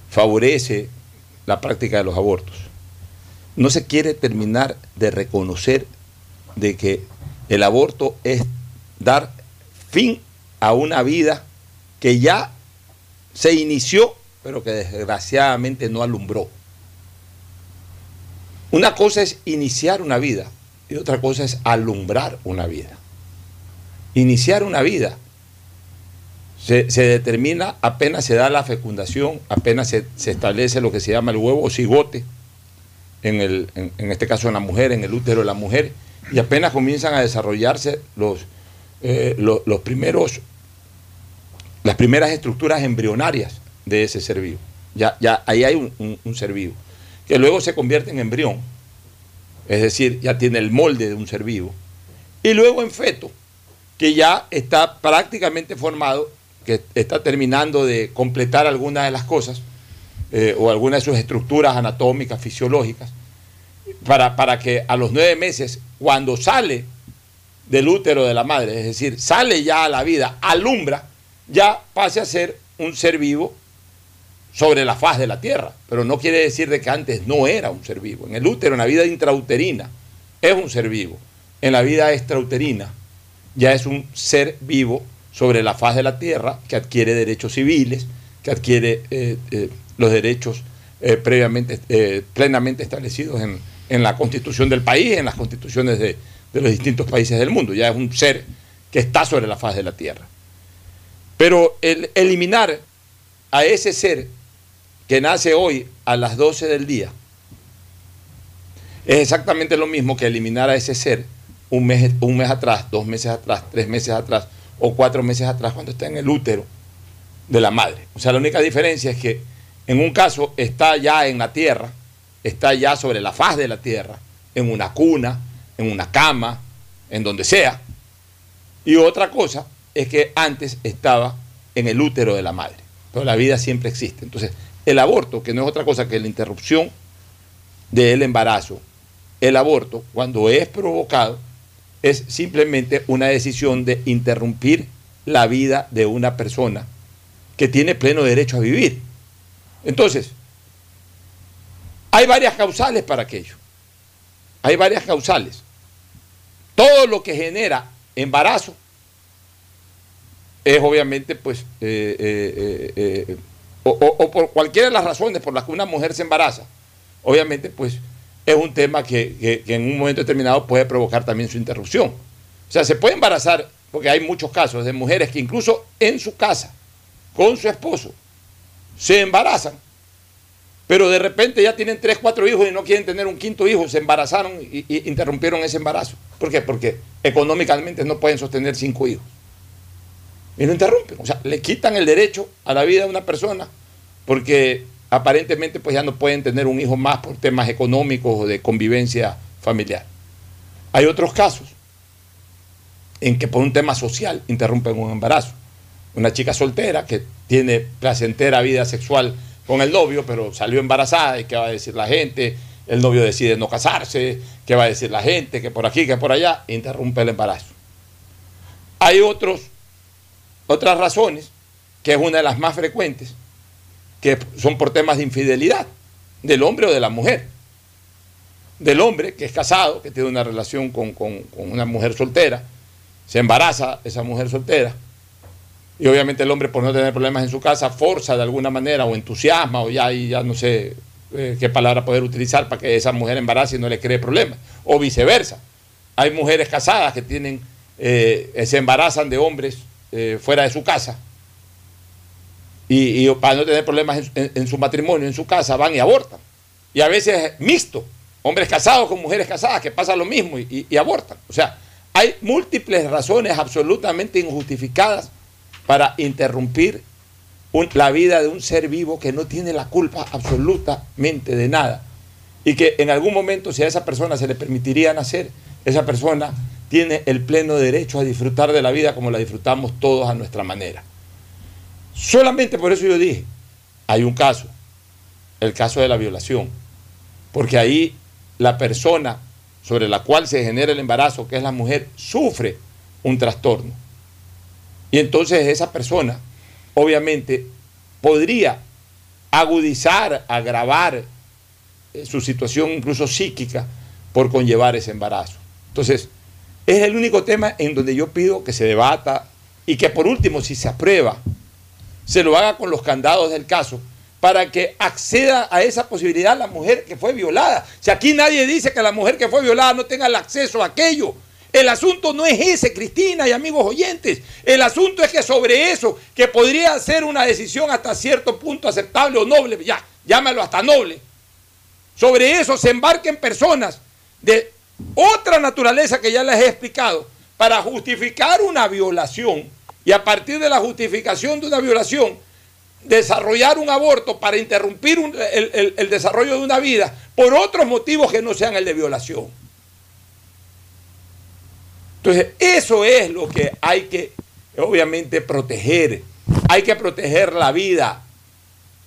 favorece la práctica de los abortos. No se quiere terminar de reconocer de que el aborto es dar fin a una vida que ya se inició, pero que desgraciadamente no alumbró. Una cosa es iniciar una vida y otra cosa es alumbrar una vida. Iniciar una vida se, determina apenas se da la fecundación, apenas se, establece lo que se llama el huevo cigote, en, el, en este caso en la mujer, en el útero de la mujer, y apenas comienzan a desarrollarse los, eh, los, primeros, las primeras estructuras embrionarias de ese ser vivo. Ya, ya ahí hay un, ser vivo, que luego se convierte en embrión, es decir, ya tiene el molde de un ser vivo, y luego en feto, que ya está prácticamente formado, que está terminando de completar algunas de las cosas, eh, o algunas de sus estructuras anatómicas, fisiológicas, para, para que a los nueve meses cuando sale del útero de la madre, es decir, sale ya a la vida, alumbra, ya pase a ser un ser vivo sobre la faz de la tierra. Pero no quiere decir de que antes no era un ser vivo. En el útero, en la vida intrauterina, es un ser vivo. En la vida extrauterina ya es un ser vivo sobre la faz de la tierra que adquiere derechos civiles, que adquiere eh, eh, los derechos eh, previamente, plenamente establecidos en, en la constitución del país, en las constituciones de, los distintos países del mundo. Ya es un ser que está sobre la faz de la tierra. Pero el eliminar a ese ser que nace hoy a las 12 del día es exactamente lo mismo que eliminar a ese ser un mes, un mes atrás, dos meses atrás, tres meses atrás o cuatro meses atrás cuando está en el útero de la madre. O sea, la única diferencia es que en un caso está ya en la tierra está ya sobre la faz de la tierra, en una cuna, en una cama, en donde sea. Y otra cosa es que antes estaba en el útero de la madre. Pero la vida siempre existe. Entonces, el aborto, que no es otra cosa que la interrupción del embarazo, el aborto, cuando es provocado, es simplemente una decisión de interrumpir la vida de una persona que tiene pleno derecho a vivir. Entonces, hay varias causales para aquello. Hay varias causales. Todo lo que genera embarazo es obviamente, pues, eh, eh, eh, o, por cualquiera de las razones por las que una mujer se embaraza, obviamente, pues, es un tema que, en un momento determinado puede provocar también su interrupción. O sea, se puede embarazar, porque hay muchos casos de mujeres que incluso en su casa, con su esposo, se embarazan pero de repente ya tienen tres, cuatro hijos y no quieren tener un quinto hijo, se embarazaron y, interrumpieron ese embarazo. ¿Por qué? Porque económicamente no pueden sostener cinco hijos. Y lo interrumpen. O sea, le quitan el derecho a la vida de una persona porque aparentemente pues ya no pueden tener un hijo más por temas económicos o de convivencia familiar. Hay otros casos en que por un tema social interrumpen un embarazo. Una chica soltera que tiene placentera vida sexual con el novio, pero salió embarazada y qué va a decir la gente, el novio decide no casarse, qué va a decir la gente, que por aquí, que por allá, interrumpe el embarazo. Hay otros, otras razones, que es una de las más frecuentes, que son por temas de infidelidad del hombre o de la mujer. Del hombre que es casado, que tiene una relación con, con una mujer soltera, se embaraza esa mujer soltera, y obviamente el hombre por no tener problemas en su casa forza de alguna manera o entusiasma o ya, ya no sé eh, qué palabra poder utilizar para que esa mujer embarace y no le cree problemas. O viceversa. Hay mujeres casadas que tienen, eh, se embarazan de hombres eh, fuera de su casa y, para no tener problemas en, su matrimonio, en su casa, van y abortan. Y a veces mixto, hombres casados con mujeres casadas que pasa lo mismo y, y abortan. O sea, hay múltiples razones absolutamente injustificadas para interrumpir la vida de un ser vivo que no tiene la culpa absolutamente de nada. Y que en algún momento, si a esa persona se le permitiría nacer, esa persona tiene el pleno derecho a disfrutar de la vida como la disfrutamos todos a nuestra manera. Solamente por eso yo dije, hay un caso, el caso de la violación, porque ahí la persona sobre la cual se genera el embarazo, que es la mujer, sufre un trastorno. Y entonces esa persona, obviamente, podría agudizar, agravar eh, su situación incluso psíquica por conllevar ese embarazo. Entonces, es el único tema en donde yo pido que se debata y que por último, si se aprueba, se lo haga con los candados del caso para que acceda a esa posibilidad la mujer que fue violada. Si aquí nadie dice que la mujer que fue violada no tenga el acceso a aquello, el asunto no es ese, Cristina y amigos oyentes. El asunto es que sobre eso, que podría ser una decisión hasta cierto punto aceptable o noble, ya, llámalo hasta noble, sobre eso se embarquen personas de otra naturaleza que ya les he explicado para justificar una violación y a partir de la justificación de una violación desarrollar un aborto para interrumpir el desarrollo de una vida por otros motivos que no sean el de violación. Entonces, eso es lo que hay que, obviamente, proteger. Hay que proteger la vida.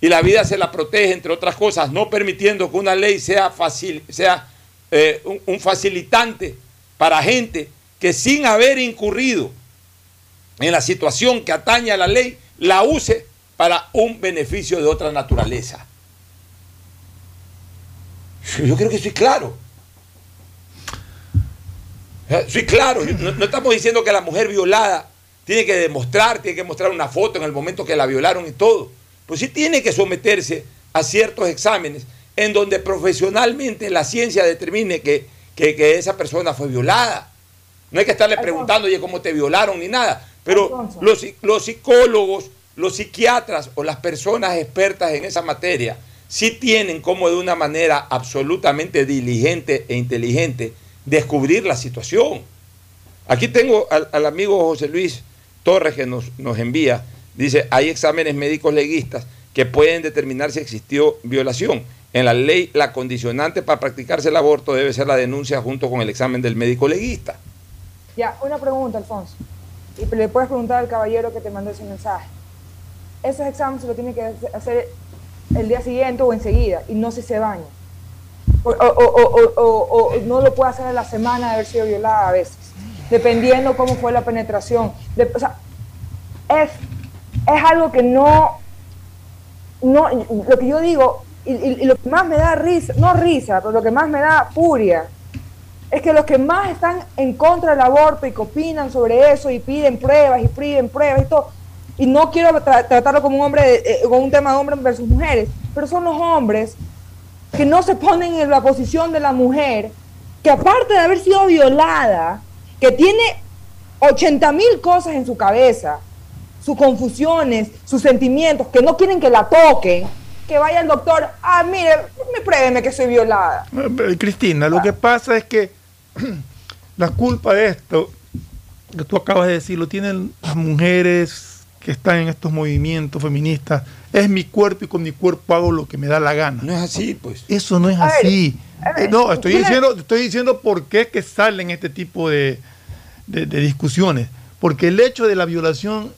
Y la vida se la protege, entre otras cosas, no permitiendo que una ley sea, facil, sea eh, un, facilitante para gente que sin haber incurrido en la situación que atañe a la ley, la use para un beneficio de otra naturaleza. Yo creo que soy claro. Eh, sí, claro, no, estamos diciendo que la mujer violada tiene que demostrar, tiene que mostrar una foto en el momento que la violaron y todo. Pues sí tiene que someterse a ciertos exámenes en donde profesionalmente la ciencia determine que, esa persona fue violada. No hay que estarle preguntando, oye, cómo te violaron ni nada. Pero los, los psicólogos, los psiquiatras o las personas expertas en esa materia sí tienen como de una manera absolutamente diligente e inteligente descubrir la situación. Aquí tengo al, amigo José Luis Torres que nos, nos envía, dice, hay exámenes médicos leguistas que pueden determinar si existió violación. En la ley, la condicionante para practicarse el aborto debe ser la denuncia junto con el examen del médico leguista. Ya, una pregunta, Alfonso. Y le puedes preguntar al caballero que te mandó ese mensaje. Esos exámenes se lo tiene que hacer el día siguiente o enseguida y no si se baña o, no lo puede hacer en la semana de haber sido violada a veces, dependiendo cómo fue la penetración. o sea, es, es algo que no, no, lo que yo digo, y, lo que más me da risa, no risa, pero lo que más me da furia, es que los que más están en contra del aborto y que opinan sobre eso y piden pruebas y piden pruebas y todo, y no quiero tratarlo como un hombre, eh, como un tema de hombres versus mujeres, pero son los hombres que no se ponen en la posición de la mujer, que aparte de haber sido violada, que tiene 80 mil cosas en su cabeza, sus confusiones, sus sentimientos, que no quieren que la toquen, que vaya el doctor, ah, mire, me pruébeme que soy violada. Eh, Cristina, lo que pasa es que *clears throat* la culpa de esto, que tú acabas de decir, lo tienen las mujeres que están en estos movimientos feministas, es mi cuerpo y con mi cuerpo hago lo que me da la gana. No es así, pues. Eso no es así. Eh, no, estoy diciendo, estoy diciendo por qué que salen este tipo de, de, discusiones, porque el hecho de la violación,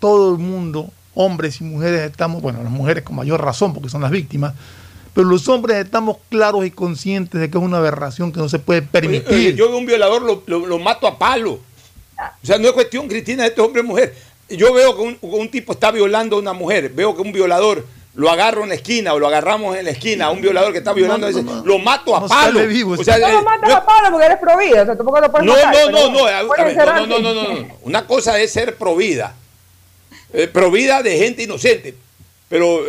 todo el mundo, hombres y mujeres estamos, bueno, las mujeres con mayor razón porque son las víctimas, pero los hombres estamos claros y conscientes de que es una aberración que no se puede permitir. yo veo un violador, lo, mato a palo. O sea, no es cuestión, Cristina, de este hombre o mujer. Yo veo que un, un, tipo está violando a una mujer, veo que un violador lo agarro en la esquina o lo agarramos en la esquina a un violador que está violando, lo mato a palo. o sea, no lo matas a palo porque eres provida, o sea, tampoco lo puedes no, No, no, no, no, no, no, Una cosa es ser provida, eh, provida de gente inocente. Pero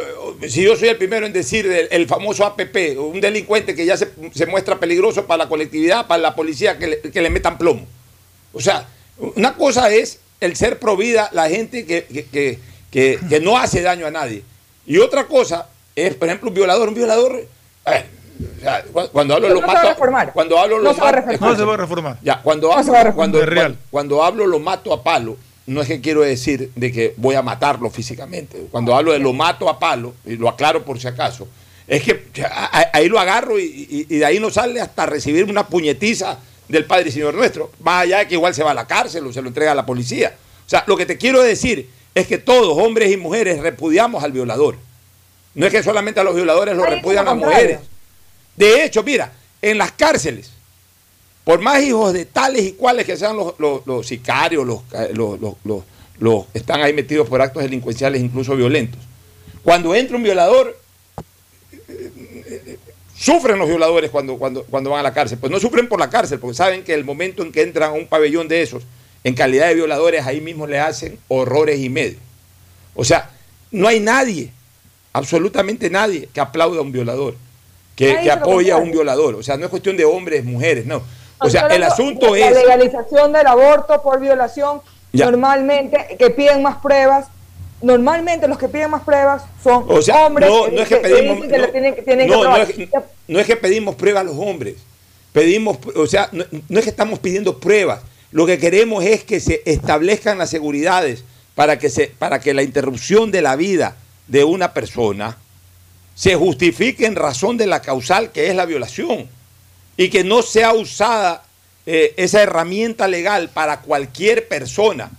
eh, si yo soy el primero en decir el, famoso APP, un delincuente que ya se, se, muestra peligroso para la colectividad, para la policía, que le, que le metan plomo. O sea, una cosa es el ser provida, la gente que, que, que, que no hace daño a nadie. Y otra cosa es, por ejemplo, un violador. Un violador. cuando hablo lo mato. Cuando hablo no se va a reformar. No se va a reformar. Ya, cuando hablo, cuando, cuando, hablo lo mato a palo, no es que quiero decir de que voy a matarlo físicamente. Cuando hablo de lo mato a palo, y lo aclaro por si acaso, es que ahí lo agarro y, de ahí no sale hasta recibir una puñetiza del Padre y Señor nuestro. Más allá de que igual se va a la cárcel o se lo entrega a la policía. O sea, lo que te quiero decir es que todos, hombres y mujeres, repudiamos al violador. No es que solamente a los violadores lo repudian las mujeres. De hecho, mira, en las cárceles, por más hijos de tales y cuales que sean los, sicarios, eh, los, los, están ahí metidos por actos delincuenciales, incluso violentos. Cuando entra un violador, sufren los violadores cuando, cuando, cuando van a la cárcel. Pues no sufren por la cárcel, porque saben que el momento en que entran a un pabellón de esos, en calidad de violadores, ahí mismo le hacen horrores y medio. O sea, no hay nadie, absolutamente nadie, que aplaude a un violador, que, que apoya a un violador. O sea, no es cuestión de hombres, mujeres, no. O sea, el asunto es... La legalización del aborto por violación, normalmente, que piden más pruebas, normalmente los que piden más pruebas son hombres no, no es que, pedimos, no, es, que pedimos pruebas a los hombres. Pedimos, o sea, no es que estamos pidiendo pruebas. Lo que queremos es que se establezcan las seguridades para que, se, para que la interrupción de la vida de una persona se justifique en razón de la causal que es la violación y que no sea usada eh, esa herramienta legal para cualquier persona.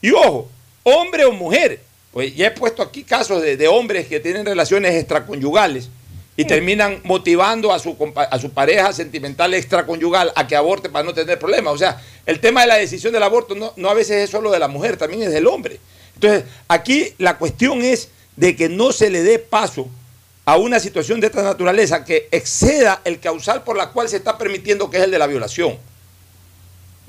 Y ojo, hombre o mujer, pues ya he puesto aquí casos de, de hombres que tienen relaciones extraconyugales y terminan motivando a su, a su pareja sentimental extraconyugal a que aborte para no tener problemas. O sea, el tema de la decisión del aborto no, no a veces es solo de la mujer, también es del hombre. Entonces, aquí la cuestión es de que no se le dé paso a una situación de esta naturaleza que exceda el causal por la cual se está permitiendo que es el de la violación.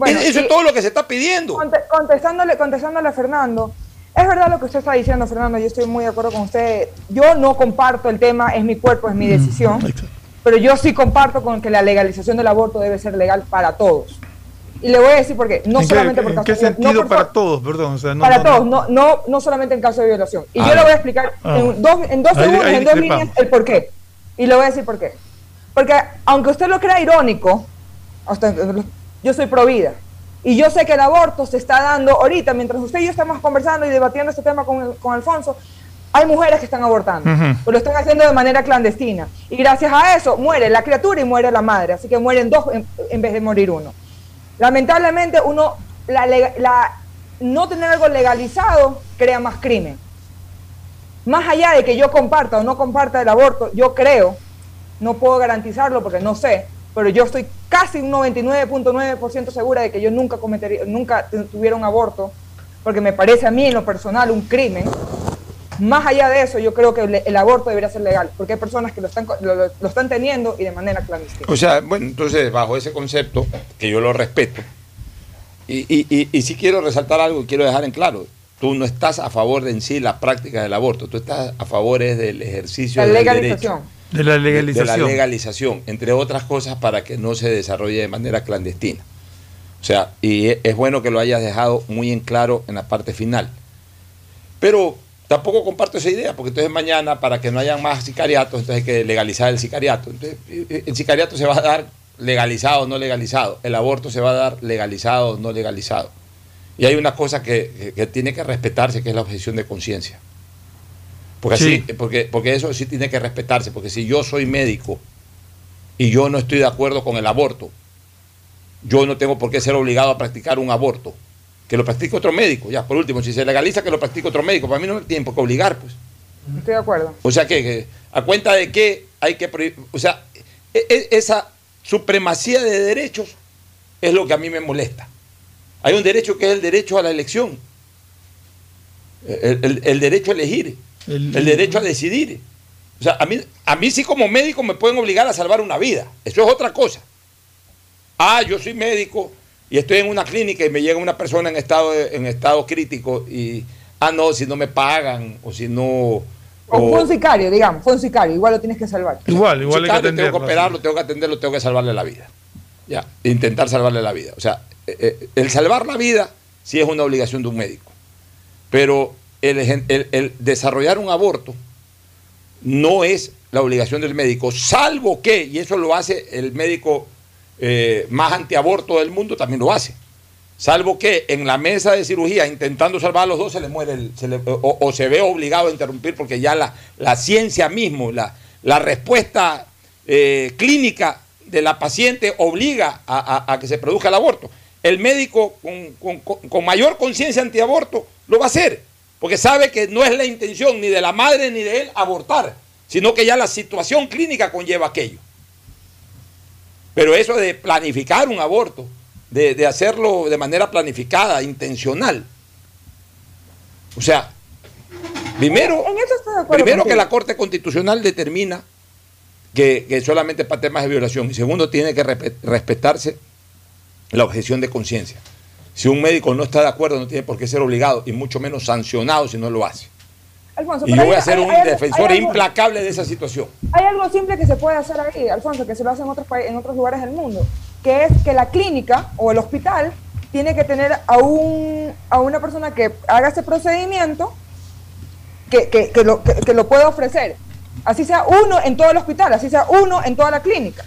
Eso es todo lo que se está pidiendo. Contestándole, contestándole a Fernando, es verdad lo que usted está diciendo, Fernando, yo estoy muy de acuerdo con usted. Yo no comparto el tema, es mi cuerpo, es mi decisión, pero yo sí comparto con que la legalización del aborto debe ser legal para todos. Y le voy a decir por qué. No solamente ¿En qué sentido para todos? Perdón. para todos, no, no, no solamente en caso de violación. Y yo ah. le voy a explicar ah. en dos, en dos segundos, en dos líneas, el por qué. Y le voy a decir por qué. Porque aunque usted lo crea irónico, yo soy pro vida. Y yo sé que el aborto se está dando ahorita, mientras usted y yo estamos conversando y debatiendo este tema con, con Alfonso, hay mujeres que están abortando, pero lo están haciendo de manera clandestina. Y gracias a eso muere la criatura y muere la madre, así que mueren dos en, vez de morir uno. Lamentablemente, uno, no tener algo legalizado crea más crimen. Más allá de que yo comparta o no comparta el aborto, yo creo, no puedo garantizarlo porque no sé, pero yo estoy casi un 99.9% segura de que yo nunca cometería, nunca tuviera un aborto, porque me parece a mí en lo personal un crimen. Más allá de eso, yo creo que el, aborto debería ser legal, porque hay personas que lo están, lo, están teniendo y de manera clandestina. O sea, bueno, entonces bajo ese concepto, que yo lo respeto, y, y, y, sí quiero resaltar algo, quiero dejar en claro, tú no estás a favor de en sí la práctica del aborto, tú estás a favor del ejercicio la legalización. De la legalización. De la legalización, entre otras cosas para que no se desarrolle de manera clandestina. O sea, y es bueno que lo hayas dejado muy en claro en la parte final. Pero tampoco comparto esa idea, porque entonces mañana, para que no haya más sicariatos, entonces hay que legalizar el sicariato. Entonces, el sicariato se va a dar legalizado o no legalizado. El aborto se va a dar legalizado o no legalizado. Y hay una cosa que, que tiene que respetarse, que es la objeción de conciencia. Porque, así, porque, porque eso sí tiene que respetarse, porque si yo soy médico y yo no estoy de acuerdo con el aborto, yo no tengo por qué ser obligado a practicar un aborto. Que lo practique otro médico. Ya, por último, si se legaliza, que lo practique otro médico. Para mí no me tienen por qué obligar, pues. Estoy de acuerdo. O sea que, a cuenta de que hay que prohibir, o sea, e, e, esa supremacía de derechos es lo que a mí me molesta. Hay un derecho que es el derecho a la elección, el, derecho a elegir, el, derecho a decidir. O sea, a mí, a mí sí como médico me pueden obligar a salvar una vida, eso es otra cosa. Ah, yo soy médico y estoy en una clínica y me llega una persona en estado, en estado crítico y, ah, no, si no me pagan o si no o, fue un sicario, digamos, fue un sicario, igual lo tienes que salvar. Igual, igual hay que atenderlo. Tengo que operarlo, tengo que atenderlo, tengo que salvarle la vida. Ya, intentar salvarle la vida. O sea, eh, eh, el salvar la vida sí es una obligación de un médico. Pero el, desarrollar un aborto no es la obligación del médico, salvo que, y eso lo hace el médico eh, más antiaborto del mundo, también lo hace salvo que en la mesa de cirugía, intentando salvar a los dos, se le muere el, o, se ve obligado a interrumpir porque ya la, la ciencia mismo, la, la respuesta eh, clínica de la paciente obliga a, que se produzca el aborto. El médico con, con mayor conciencia antiaborto lo va a hacer, porque sabe que no es la intención ni de la madre ni de él abortar, sino que ya la situación clínica conlleva aquello. Pero eso de planificar un aborto, de, hacerlo de manera planificada, intencional. O sea, primero, primero que la Corte Constitucional determina que, que, solamente para temas de violación y segundo tiene que respetarse la objeción de conciencia. Si un médico no está de acuerdo no tiene por qué ser obligado y mucho menos sancionado si no lo hace. Y yo voy a ser un defensor implacable de esa situación. Hay algo simple que se puede hacer ahí, Alfonso, que se lo hace en otros, en otros lugares del mundo que es que la clínica o el hospital tiene que tener a, un, a una persona que haga ese procedimiento que, que, que, lo, que, lo pueda ofrecer. Así sea uno en todo el hospital, así sea uno en toda la clínica.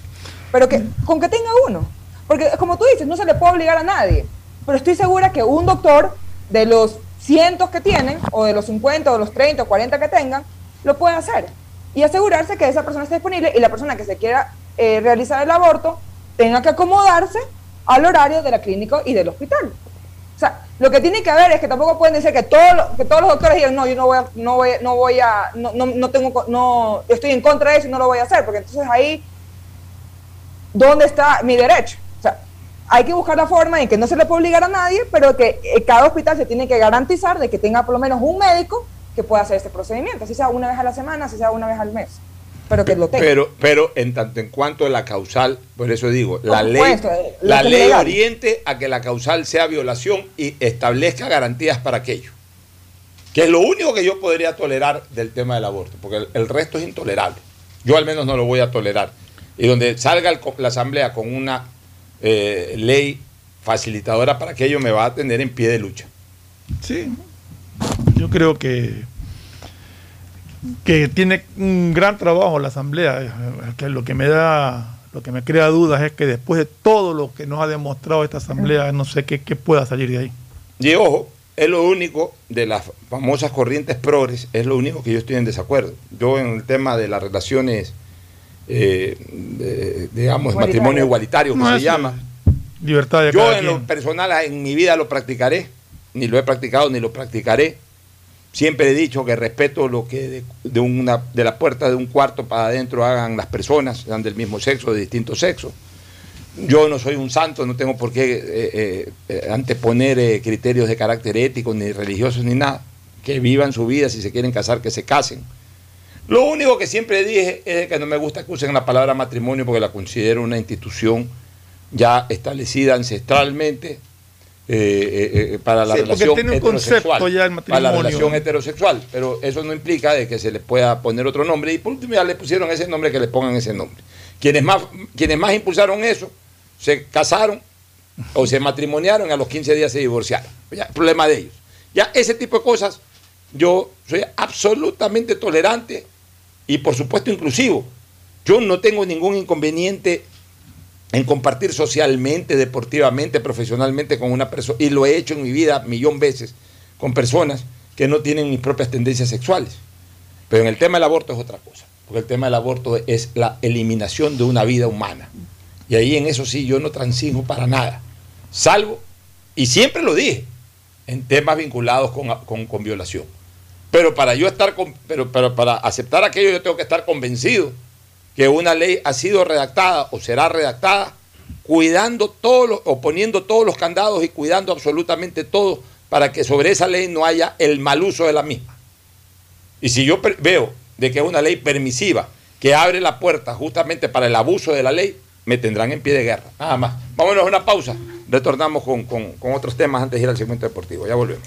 Pero que con que tenga uno. Porque como tú dices, no se le puede obligar a nadie. Pero estoy segura que un doctor de los cientos que tienen, o de los 50, o de los 30, o 40 que tengan, lo puede hacer. Y asegurarse que esa persona esté disponible y la persona que se quiera eh, realizar el aborto tenga que acomodarse al horario de la clínica y del hospital. O sea, lo que tiene que haber es que tampoco pueden decir que, todos que todos los doctores digan, no, yo no voy a, no voy, no voy a, no, no, tengo, no, estoy en contra de eso y no lo voy a hacer, porque entonces ahí, ¿dónde está mi derecho? Hay que buscar la forma en que no se le puede obligar a nadie, pero que eh, cada hospital se tiene que garantizar de que tenga por lo menos un médico que pueda hacer este procedimiento, así sea una vez a la semana, así sea una vez al mes pero que lo tenga. Pero, pero en tanto en cuanto a la causal, por eso digo, la ley, eh, la ley oriente a que la causal sea violación y establezca garantías para aquello. Que es lo único que yo podría tolerar del tema del aborto, porque el, resto es intolerable. Yo al menos no lo voy a tolerar. Y donde salga la Asamblea con una eh, ley facilitadora para aquello, me va a tener en pie de lucha. Sí, yo creo que que tiene un gran trabajo la Asamblea, que lo que me da, lo que me crea dudas es que después de todo lo que nos ha demostrado esta Asamblea, no sé qué, pueda salir de ahí. Y ojo, es lo único de las famosas corrientes progres, es lo único que yo estoy en desacuerdo. Yo en el tema de las relaciones, eh, digamos, matrimonio igualitario, que se llama. Libertad de Yo en lo personal en mi vida lo practicaré, ni lo he practicado ni lo practicaré Siempre he dicho que respeto lo que de, una, de la puerta de un cuarto para adentro hagan las personas, sean del mismo sexo, de distinto sexo. Yo no soy un santo, no tengo por qué eh, eh, anteponer eh, criterios de carácter ético, ni religiosos, ni nada. Que vivan su vida, si se quieren casar, que se casen. Lo único que siempre dije es que no me gusta que usen la palabra matrimonio porque la considero una institución ya establecida ancestralmente, eh, eh, eh, para la relación heterosexual. Para la relación heterosexual, pero eso no implica de que se le pueda poner otro nombre y por último ya le pusieron ese nombre que le pongan ese nombre. Quienes más, quienes más impulsaron eso se casaron o se matrimoniaron y a los 15 días se divorciaron. Ya, problema de ellos. Ya ese tipo de cosas yo soy absolutamente tolerante y por supuesto inclusivo. Yo no tengo ningún inconveniente en compartir socialmente, deportivamente, profesionalmente con una persona, y lo he hecho en mi vida millón veces con personas que no tienen mis propias tendencias sexuales. Pero en el tema del aborto es otra cosa, porque el tema del aborto es la eliminación de una vida humana. Y ahí en eso sí yo no transijo para nada. Salvo, y siempre lo dije, en temas vinculados con, violación. Pero para yo estar con, pero, para aceptar aquello yo tengo que estar convencido que una ley ha sido redactada o será redactada cuidando todos los, o poniendo todos los candados y cuidando absolutamente todo para que sobre esa ley no haya el mal uso de la misma. Y si yo veo de que es una ley permisiva que abre la puerta justamente para el abuso de la ley, me tendrán en pie de guerra. Nada más. Vámonos a una pausa. Retornamos con, con otros temas antes de ir al segmento deportivo. Ya volvemos.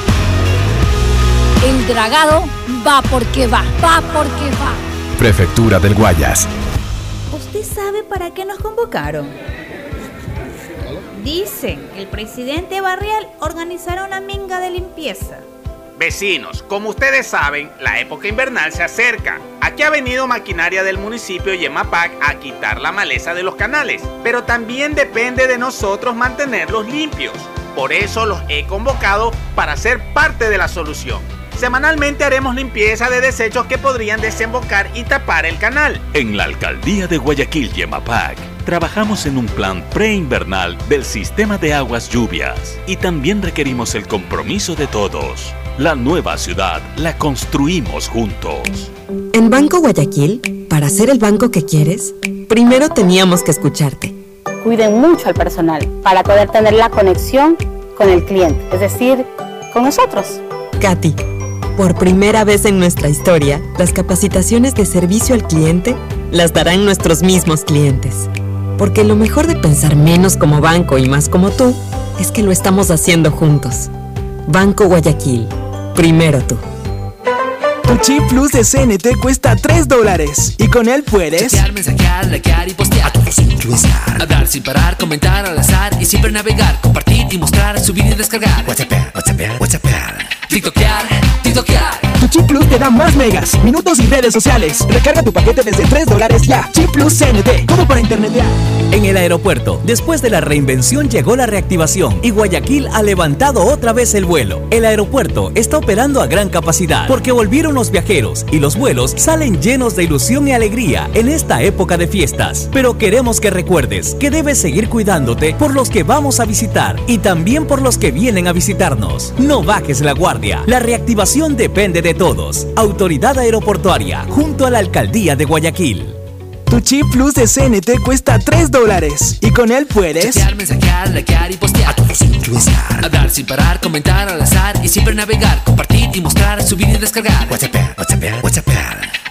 El dragado va porque va, va porque va. Prefectura del Guayas. ¿Usted sabe para qué nos convocaron? Dicen que el presidente Barrial organizará una minga de limpieza. Vecinos, como ustedes saben, la época invernal se acerca. Aquí ha venido maquinaria del municipio Yemapac a quitar la maleza de los canales, pero también depende de nosotros mantenerlos limpios. Por eso los he convocado para ser parte de la solución. Semanalmente haremos limpieza de desechos que podrían desembocar y tapar el canal. En la alcaldía de Guayaquil, Yemapac, trabajamos en un plan preinvernal del sistema de aguas lluvias y también requerimos el compromiso de todos. La nueva ciudad la construimos juntos. En Banco Guayaquil, para ser el banco que quieres, primero teníamos que escucharte. Cuiden mucho al personal para poder tener la conexión con el cliente, es decir, con nosotros. Katy por primera vez en nuestra historia, las capacitaciones de servicio al cliente las darán nuestros mismos clientes. Porque lo mejor de pensar menos como banco y más como tú es que lo estamos haciendo juntos. Banco Guayaquil. Primero tú. Tu chip plus de CNT cuesta 3 dólares y con él puedes chatear, mensajear, likear y postear a todos hablar sin parar, comentar al azar y siempre navegar, compartir y mostrar, subir y descargar. WhatsApp, WhatsApp, WhatsApp. TikTokear, TikTokear. Tu chip plus te da más megas, minutos y redes sociales. Recarga tu paquete desde 3 dólares ya. Chip plus CNT, como para internetear. En el aeropuerto, después de la reinvención llegó la reactivación y Guayaquil ha levantado otra vez el vuelo. El aeropuerto está operando a gran capacidad porque volvieron los viajeros y los vuelos salen llenos de ilusión y alegría en esta época de fiestas. Pero queremos que recuerdes que debes seguir cuidándote por los que vamos a visitar y también por los que vienen a visitarnos. No bajes la guardia. La reactivación depende de todos. Autoridad Aeroportuaria, junto a la Alcaldía de Guayaquil. Tu chip plus de CNT cuesta 3 dólares y con él puedes chatear, mensajear, likear y postear a todos incluir hablar sin parar, comentar al azar y siempre navegar, compartir y mostrar, subir y descargar. WhatsApp, WhatsApp, WhatsApp.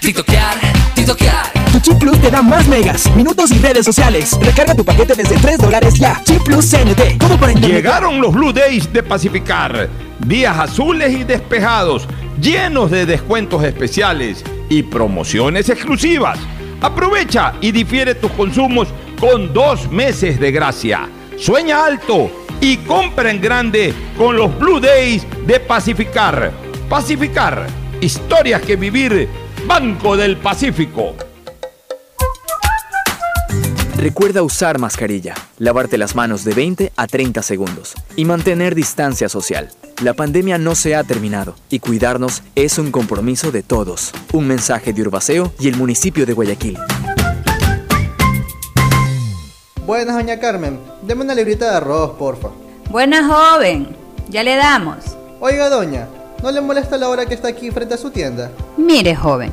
TikTokear, TikTokear. Tu chip plus te da más megas, minutos y redes sociales. Recarga tu paquete desde 3 dólares ya. Chip plus CNT. Todo internet. Llegaron los Blue Days de Pacificar. Días azules y despejados, llenos de descuentos especiales y promociones exclusivas. Aprovecha y difiere tus consumos con dos meses de gracia. Sueña alto y compra en grande con los Blue Days de Pacificar. Pacificar, historias que vivir, Banco del Pacífico. Recuerda usar mascarilla, lavarte las manos de 20 a 30 segundos y mantener distancia social. La pandemia no se ha terminado y cuidarnos es un compromiso de todos. Un mensaje de Urbaceo y el municipio de Guayaquil. Buenas, doña Carmen. Deme una librita de arroz, porfa. Buenas, joven. Ya le damos. Oiga, doña, ¿no le molesta la hora que está aquí frente a su tienda? Mire, joven,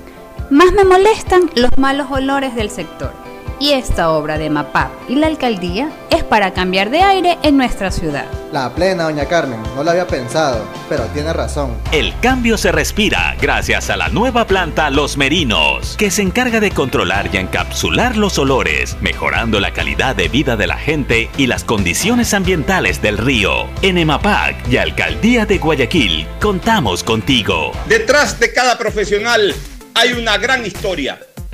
más me molestan los malos olores del sector y esta obra de MAPAP y la alcaldía es para cambiar de aire en nuestra ciudad. La plena, doña Carmen, no lo había pensado, pero tiene razón. El cambio se respira gracias a la nueva planta Los Merinos, que se encarga de controlar y encapsular los olores, mejorando la calidad de vida de la gente y las condiciones ambientales del río. En EMAPAC y Alcaldía de Guayaquil, contamos contigo. Detrás de cada profesional hay una gran historia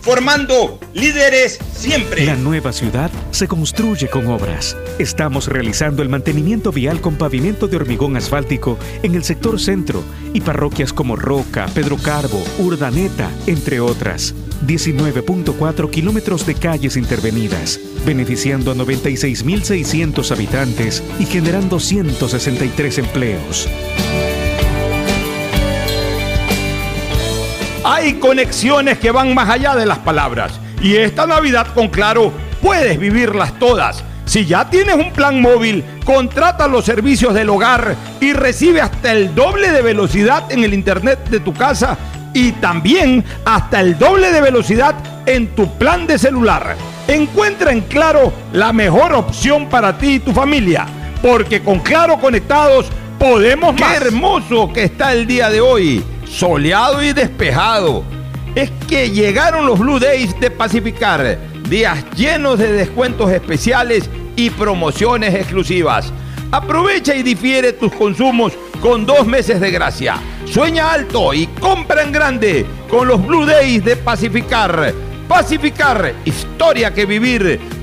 formando líderes siempre. La nueva ciudad se construye con obras. Estamos realizando el mantenimiento vial con pavimento de hormigón asfáltico en el sector centro y parroquias como Roca, Pedro Carbo, Urdaneta, entre otras. 19.4 kilómetros de calles intervenidas, beneficiando a 96.600 habitantes y generando 163 empleos. Hay conexiones que van más allá de las palabras. Y esta Navidad con Claro puedes vivirlas todas. Si ya tienes un plan móvil, contrata los servicios del hogar y recibe hasta el doble de velocidad en el internet de tu casa y también hasta el doble de velocidad en tu plan de celular. Encuentra en Claro la mejor opción para ti y tu familia, porque con Claro conectados podemos más. Qué hermoso que está el día de hoy, soleado y despejado. Es que llegaron los Blue Days de Pacificar, días llenos de descuentos especiales y promociones exclusivas. Aprovecha y difiere tus consumos con dos meses de gracia. Sueña alto y compra en grande con los Blue Days de Pacificar. Pacificar, historia que vivir.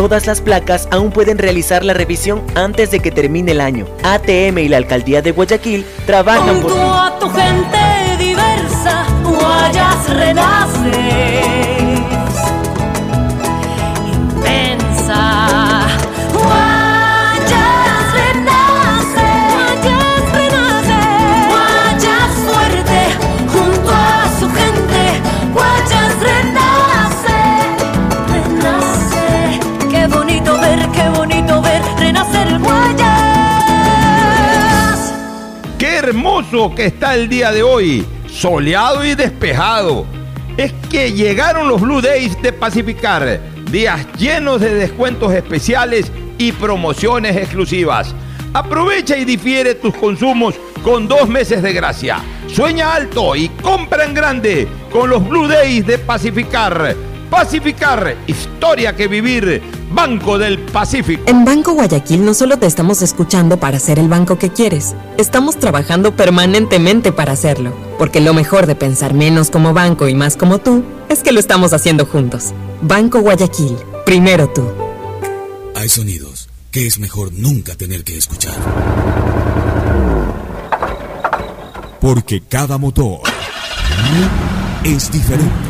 Todas las placas aún pueden realizar la revisión antes de que termine el año. ATM y la Alcaldía de Guayaquil trabajan por a tu gente diversa, Guayas. Que está el día de hoy, soleado y despejado. Es que llegaron los Blue Days de Pacificar, días llenos de descuentos especiales y promociones exclusivas. Aprovecha y difiere tus consumos con dos meses de gracia. Sueña alto y compra en grande con los Blue Days de Pacificar. Pacificar, historia que vivir. Banco del Pacífico. En Banco Guayaquil no solo te estamos escuchando para ser el banco que quieres, estamos trabajando permanentemente para hacerlo, porque lo mejor de pensar menos como banco y más como tú es que lo estamos haciendo juntos. Banco Guayaquil, primero tú. Hay sonidos que es mejor nunca tener que escuchar. Porque cada motor es diferente.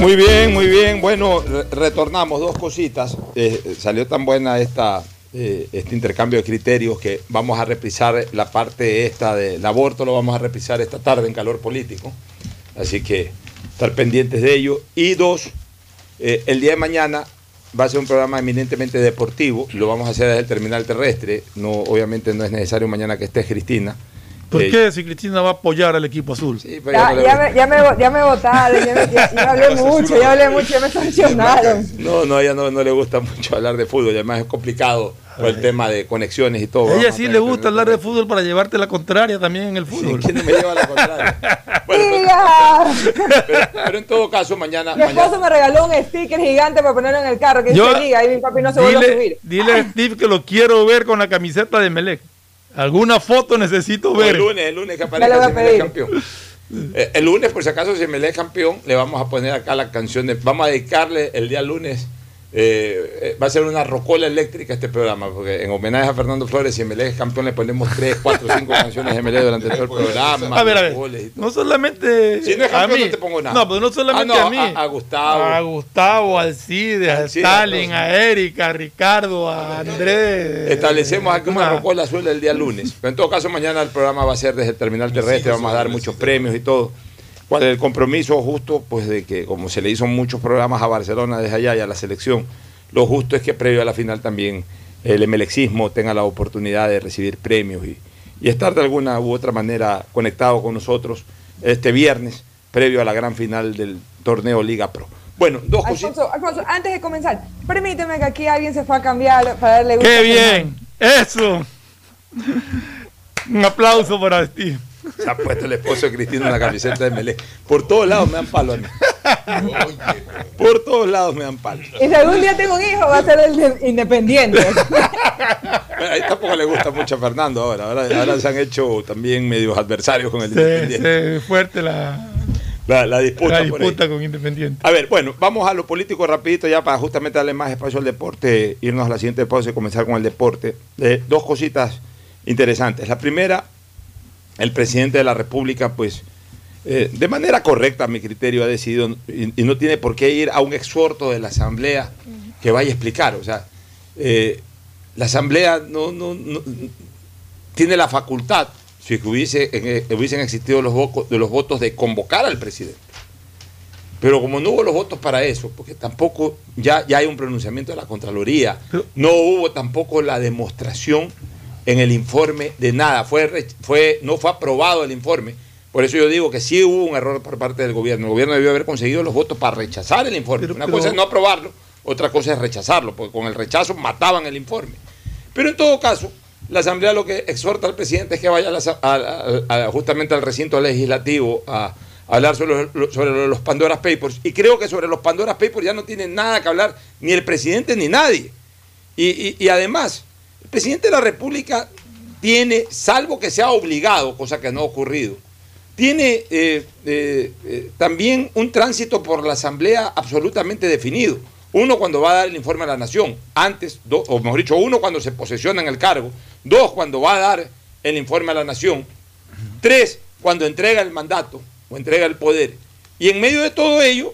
Muy bien, muy bien. Bueno, re- retornamos dos cositas. Eh, salió tan buena esta, eh, este intercambio de criterios que vamos a reprisar la parte esta del aborto, lo vamos a reprisar esta tarde en calor político. Así que estar pendientes de ello. Y dos, eh, el día de mañana va a ser un programa eminentemente deportivo. Lo vamos a hacer desde el terminal terrestre. No, obviamente no es necesario mañana que esté Cristina. ¿Por Eh, qué si Cristina va a apoyar al equipo azul? pero Ya, gusta. me, ya, me, ya me votaron, ya, me- ya- ya hablé *laughs* mucho, ya hablé mucho, ya me sancionaron. No, no, a ella no, no le gusta mucho hablar de fútbol, además es complicado por el tema de conexiones y todo. A ella sí le gusta hablar de fútbol para llevarte la contraria también en el fútbol. ¿Quién me lleva la contraria? *laughs* Diga. Pero, pero en todo caso, mañana. Mi esposo me regaló un sticker gigante para ponerlo en el carro que Yo- dice diga y mi papi no se vuelve a Dile, subir. dile a Steve que lo quiero ver con la camiseta de Melec. Alguna foto necesito ver. el lunes, el lunes que aparezca pedir. campeón. Eh, el lunes, por si acaso, si Melec campeón, le vamos a poner acá la canción de. Vamos a dedicarle el día lunes. Eh, eh, va a ser una rocola eléctrica este programa, porque en homenaje a Fernando Flores, si Melec es campeón, le ponemos 3, 4, 5 canciones de Melec durante todo el programa. A ver, a ver. No solamente. Si no es a campeón, mí. no te pongo nada. No, pero no solamente Ah, no, a mí. a- a Gustavo. A Gustavo, a Alcide, a Alcide, Stalin, a a Erika, a Ricardo, a Andrés. Establecemos aquí una Ah. rocola azul el día lunes. Pero en todo caso, mañana el programa va a ser desde el terminal terrestre, vamos a dar muchos premios y todo. ¿Cuál es el compromiso justo? Pues de que como se le hizo muchos programas a Barcelona desde allá y a la selección, lo justo es que previo a la final también el emelexismo tenga la oportunidad de recibir premios y, y estar de alguna u otra manera conectado con nosotros este viernes, previo a la gran final del torneo Liga Pro. Bueno, dos cositas. Alfonso, Alfonso, antes de comenzar, permíteme que aquí alguien se fue a cambiar para darle gusto. ¡Qué bien! ¡Eso! Un aplauso para Steve. *laughs* Se ha puesto el esposo de Cristina en la camiseta de Melé. Por todos lados me dan palo a mí. Por todos lados me dan palo. Y si algún día tengo un hijo, va a ser el de independiente. Bueno, *laughs* ahí tampoco le gusta mucho a Fernando ahora. Ahora, ahora se han hecho también medios adversarios con el Independiente. fuerte la, La, la disputa. la disputa con Independiente. A ver, bueno, vamos a lo político rapidito ya para justamente darle más espacio al deporte, irnos a la siguiente pausa y comenzar con el deporte. Eh, dos cositas interesantes. La primera, el presidente de la República, pues, eh, de manera correcta, a mi criterio, ha decidido, y, y no tiene por qué ir a un exhorto de la Asamblea que vaya a explicar. O sea, eh, la Asamblea no, no, no- tiene la facultad, si hubiese, eh, hubiesen existido los, voco- de los votos, de convocar al presidente. Pero como no hubo los votos para eso, porque tampoco ya, ya hay un pronunciamiento de la Contraloría, no hubo tampoco la demostración en el informe de nada, fue, fue, no fue aprobado el informe. Por eso yo digo que sí hubo un error por parte del gobierno. El gobierno debió haber conseguido los votos para rechazar el informe. Una pero- cosa es no aprobarlo, otra cosa es rechazarlo, porque con el rechazo mataban el informe. Pero en todo caso, la Asamblea lo que exhorta al presidente es que vaya a la asa- a- a- a- justamente al recinto legislativo a, a hablar sobre, los- sobre los Pandora Papers. Y creo que sobre los Pandora Papers ya no tiene nada que hablar ni el presidente ni nadie. Y, y- y además, el presidente de la República tiene, salvo que sea obligado, cosa que no ha ocurrido, tiene eh, eh, eh, también un tránsito por la Asamblea absolutamente definido. Uno cuando va a dar el informe a la Nación, antes, o mejor dicho, uno cuando se posesiona en el cargo, dos cuando va a dar el informe a la Nación, tres cuando entrega el mandato o entrega el poder, y en medio de todo ello,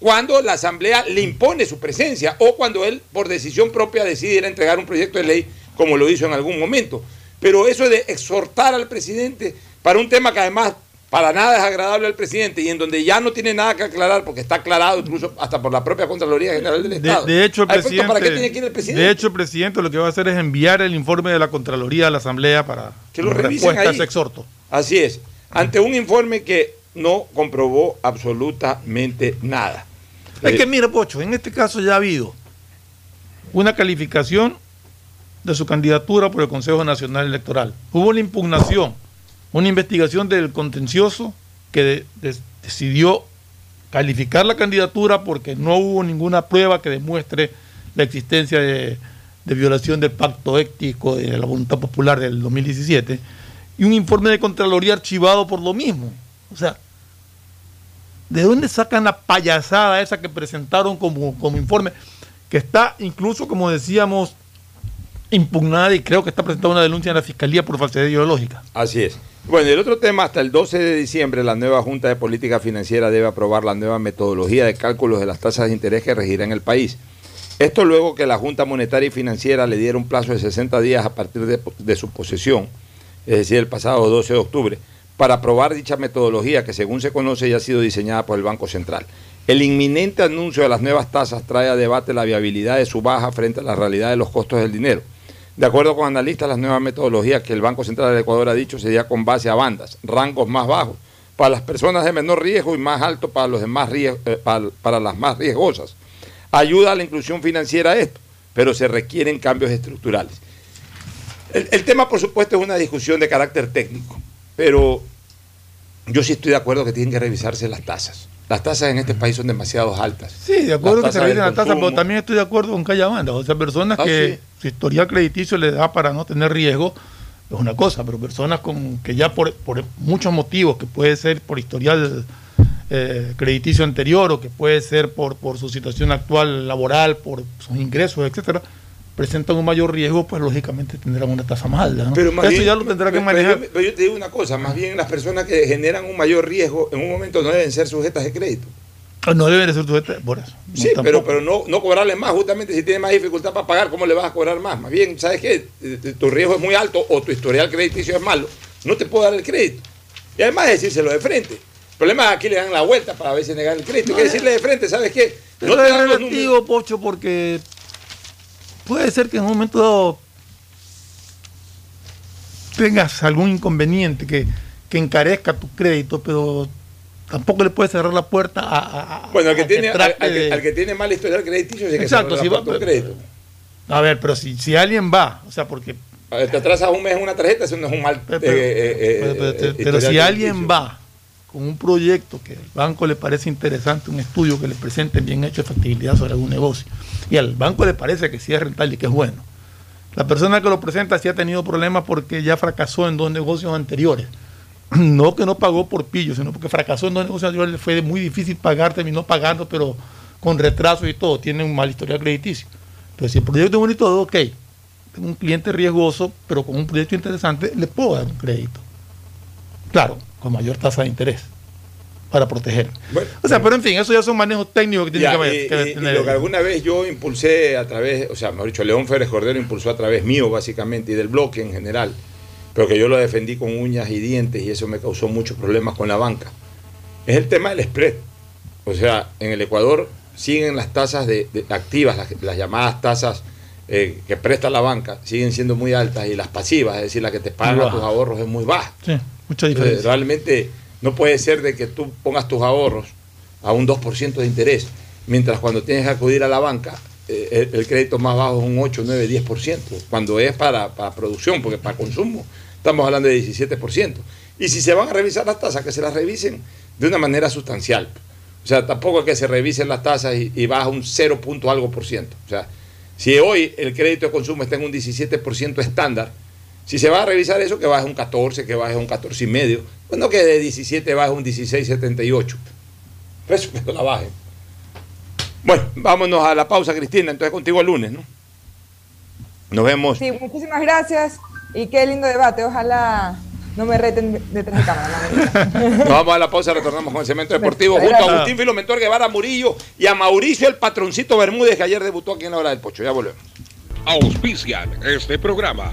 cuando la Asamblea le impone su presencia o cuando él por decisión propia decide ir a entregar un proyecto de ley como lo hizo en algún momento. Pero eso de exhortar al presidente para un tema que además para nada es agradable al presidente y en donde ya no tiene nada que aclarar porque está aclarado incluso hasta por la propia Contraloría General del De, Estado. de hecho, el presidente, ¿Para qué tiene que ir el presidente? de hecho, el presidente lo que va a hacer es enviar el informe de la Contraloría a la Asamblea para Que lo respuesta a ahí. ese exhorto. Así es, ante un informe que no comprobó absolutamente nada. Es Eh, que mira, Pocho, en este caso ya ha habido una calificación de su candidatura por el Consejo Nacional Electoral. Hubo una impugnación, una investigación del contencioso que de- de- decidió calificar la candidatura porque no hubo ninguna prueba que demuestre la existencia de, de violación del pacto ético de la voluntad popular del 2017 y un informe de Contraloría archivado por lo mismo. O sea, ¿De dónde sacan la payasada esa que presentaron como, como informe? Que está incluso, como decíamos, impugnada y creo que está presentada una denuncia en la Fiscalía por falsedad ideológica. Así es. Bueno, y el otro tema, hasta el 12 de diciembre, la nueva Junta de Política Financiera debe aprobar la nueva metodología de cálculos de las tasas de interés que regirá en el país. Esto luego que la Junta Monetaria y Financiera le diera un plazo de 60 días a partir de, de su posesión, es decir, el pasado 12 de octubre, para aprobar dicha metodología que según se conoce ya ha sido diseñada por el Banco Central. El inminente anuncio de las nuevas tasas trae a debate la viabilidad de su baja frente a la realidad de los costos del dinero. De acuerdo con analistas, las nuevas metodologías que el Banco Central del Ecuador ha dicho sería con base a bandas, rangos más bajos para las personas de menor riesgo y más alto para, los demás riesgos, eh, para, las más riesgosas. Ayuda a la inclusión financiera esto, pero se requieren cambios estructurales. El tema, por supuesto, es una discusión de carácter técnico, pero yo sí estoy de acuerdo que tienen que revisarse las tasas. Las tasas en este país son demasiado altas. Sí, de acuerdo que se revisen las tasas, pero también estoy de acuerdo con que haya bandas. O sea, personas Ah, que sí. su historial crediticio les da para no tener riesgo, es una cosa, pero personas con que ya por, por muchos motivos, que puede ser por historial eh, crediticio anterior o que puede ser por, por su situación actual laboral, por sus ingresos, etcétera, presentan un mayor riesgo, pues lógicamente tendrán una tasa más alta. ¿no? Pero más Eso bien- ya lo tendrá que manejar. Pero yo, te digo una cosa, más bien las personas que generan un mayor riesgo en un momento no deben ser sujetas de crédito. No deben de ser sujetas por eso. No, Sí, tampoco. pero, pero no, no cobrarle más, justamente si tiene más dificultad para pagar, ¿cómo le vas a cobrar más? Más bien, ¿sabes qué? Eh, Tu riesgo es muy alto o tu historial crediticio es malo, no te puedo dar el crédito. Y además decírselo de frente. El problema es que aquí le dan la vuelta para a veces negar el crédito. Hay que decirle de frente, ¿sabes qué? Pero te dan los relativo, Pocho, porque puede ser que en un momento dado tengas algún inconveniente que, que encarezca tu crédito, pero tampoco le puedes cerrar la puerta a, a- Bueno, al que, tiene, al, trate al que, de- al que tiene mal historial crediticio, sí que Exacto, si va- un crédito. A ver, pero si, si alguien va, o sea, porque... A ver, Te atrasas un mes en una tarjeta, eso no es un mal. Pero, eh, eh, eh, pero- pero- pero si alguien va con un proyecto que al banco le parece interesante, un estudio que le presente bien hecho de factibilidad sobre algún negocio, y al banco le parece que sí es rentable y que es bueno, la persona que lo presenta sí ha tenido problemas porque ya fracasó en dos negocios anteriores. *clears throat* No que no pagó por pillo, sino porque fracasó en dos negocios anteriores, le fue muy difícil pagar, terminó pagando, pero con retraso y todo, tiene un mal historial crediticio. Entonces, si el proyecto es bonito, ok. Tengo un cliente riesgoso, pero con un proyecto interesante, le puedo dar un crédito. Claro, con mayor tasa de interés para proteger. o sea, pero en fin, eso ya son manejos técnicos que tienen Ya, que, y- que y- y tener. lo que alguna vez yo impulsé a través, o sea, mejor dicho, León Férez Cordero impulsó a través mío, básicamente, y del bloque en general, pero que yo lo defendí con uñas y dientes y eso me causó muchos problemas con la banca. Es el tema del spread. O sea, en el Ecuador siguen las tasas de, de- activas, las, las llamadas tasas eh, que presta la banca, siguen siendo muy altas y las pasivas, es decir, la que te pagan tus ahorros es muy baja. Sí, diferencia. realmente no puede ser de que tú pongas tus ahorros a un 2% de interés, mientras cuando tienes que acudir a la banca, eh, el, crédito más bajo es un 8, 9, 10%, cuando es para, para producción, porque para consumo estamos hablando de 17%. Y si se van a revisar las tasas, que se las revisen de una manera sustancial. O sea, tampoco es que se revisen las tasas y, y baja un 0 punto algo por ciento. O sea, si hoy el crédito de consumo está en un 17% estándar, si se va a revisar eso, que baje un 14, que baje un 14 y medio. Bueno, que de 17 baje un 16,78. Eso *laughs* que la baje. Bueno, vámonos a la pausa, Cristina. Entonces contigo el lunes, ¿no? Nos vemos. Sí, muchísimas gracias y qué lindo debate. Ojalá no me reten detrás de cámara. *laughs* Nos vamos a la pausa, retornamos con el cemento deportivo junto a Agustín Filomentor Guevara Murillo y a Mauricio el patroncito Bermúdez que ayer debutó aquí en la hora del pocho. Ya volvemos. Auspician este programa.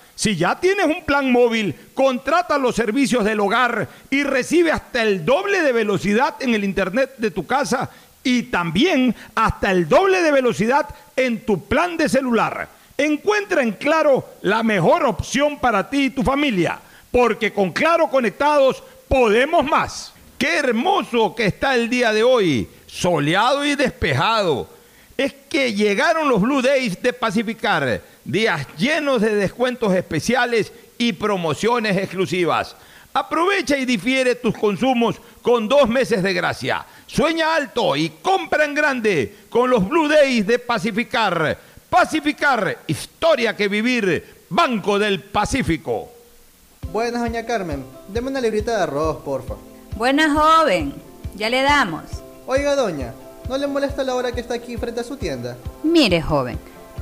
Si ya tienes un plan móvil, contrata los servicios del hogar y recibe hasta el doble de velocidad en el internet de tu casa y también hasta el doble de velocidad en tu plan de celular. Encuentra en Claro la mejor opción para ti y tu familia, porque con Claro conectados podemos más. Qué hermoso que está el día de hoy, soleado y despejado. Es que llegaron los Blue Days de Pacificar, días llenos de descuentos especiales y promociones exclusivas. Aprovecha y difiere tus consumos con dos meses de gracia. Sueña alto y compra en grande con los Blue Days de Pacificar. Pacificar, historia que vivir, Banco del Pacífico. Buenas, doña Carmen. Deme una librita de arroz, porfa. Buena joven, ya le damos. Oiga, doña, ¿no le molesta la hora que está aquí frente a su tienda? Mire, joven,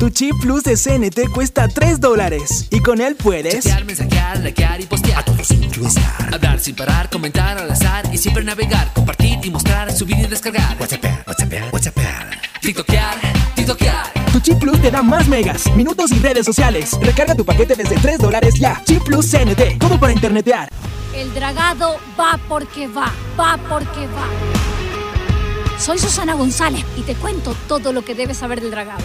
Tu chip plus de CNT cuesta 3 dólares y con él puedes Chatear, mensajear, likear y postear. A todos influenciar. Hablar sin parar, comentar al azar y siempre navegar, compartir y mostrar, subir y descargar. WhatsApp, WhatsApp, WhatsApp. TikTokear, TikTokear. Tu chip plus te da más megas, minutos y redes sociales. Recarga tu paquete desde 3 dólares ya. Chip plus CNT, todo para internetear. El dragado va porque va, va porque va. Soy Susana González y te cuento todo lo que debes saber del dragado.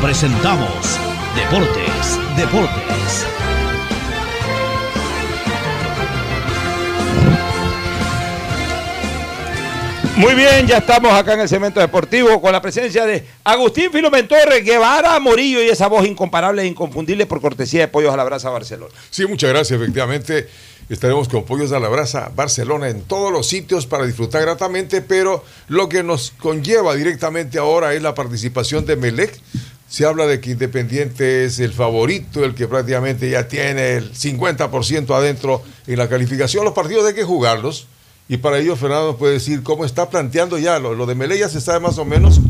presentamos Deportes, Deportes. Muy bien, ya estamos acá en el cemento deportivo con la presencia de Agustín Filomentor, Guevara, Morillo y esa voz incomparable e inconfundible por cortesía de Pollos a la Brasa Barcelona. Sí, muchas gracias. Efectivamente, estaremos con Pollos a la Brasa Barcelona en todos los sitios para disfrutar gratamente, pero lo que nos conlleva directamente ahora es la participación de Melec. Se habla de que Independiente es el favorito, el que prácticamente ya tiene el 50% adentro en la calificación. Los partidos hay que jugarlos. Y para ello, Fernando puede decir cómo está planteando ya. Lo, lo de Melec ya se sabe más o menos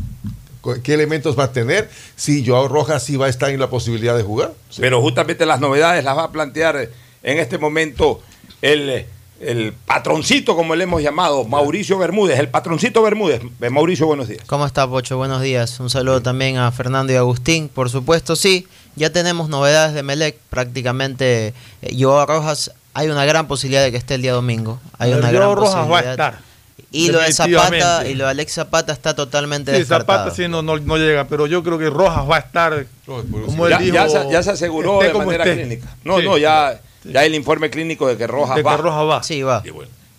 qué elementos va a tener. Si Joao Rojas sí va a estar en la posibilidad de jugar. Pero justamente las novedades las va a plantear en este momento el, el patroncito, como le hemos llamado, Mauricio Bermúdez, el patroncito Bermúdez. Eh, Mauricio, buenos días. ¿Cómo está, Pocho? Buenos días. Un saludo también a Fernando y Agustín. Por supuesto, sí, ya tenemos novedades de Melec. Prácticamente, eh, Joao Rojas, hay una gran posibilidad de que esté el día domingo. Hay una Joao gran Rojas va a posibilidad. estar. Y lo de Zapata y lo de Alex Zapata está totalmente Sí, descartado. Zapata sí no, no, no llega, pero yo creo que Rojas va a estar. Como él Ya, dijo, ya se, ya se aseguró de manera esté. clínica. No, Sí. no, ya, ya el informe clínico de que Rojas De que va. Rojas va. Sí, va.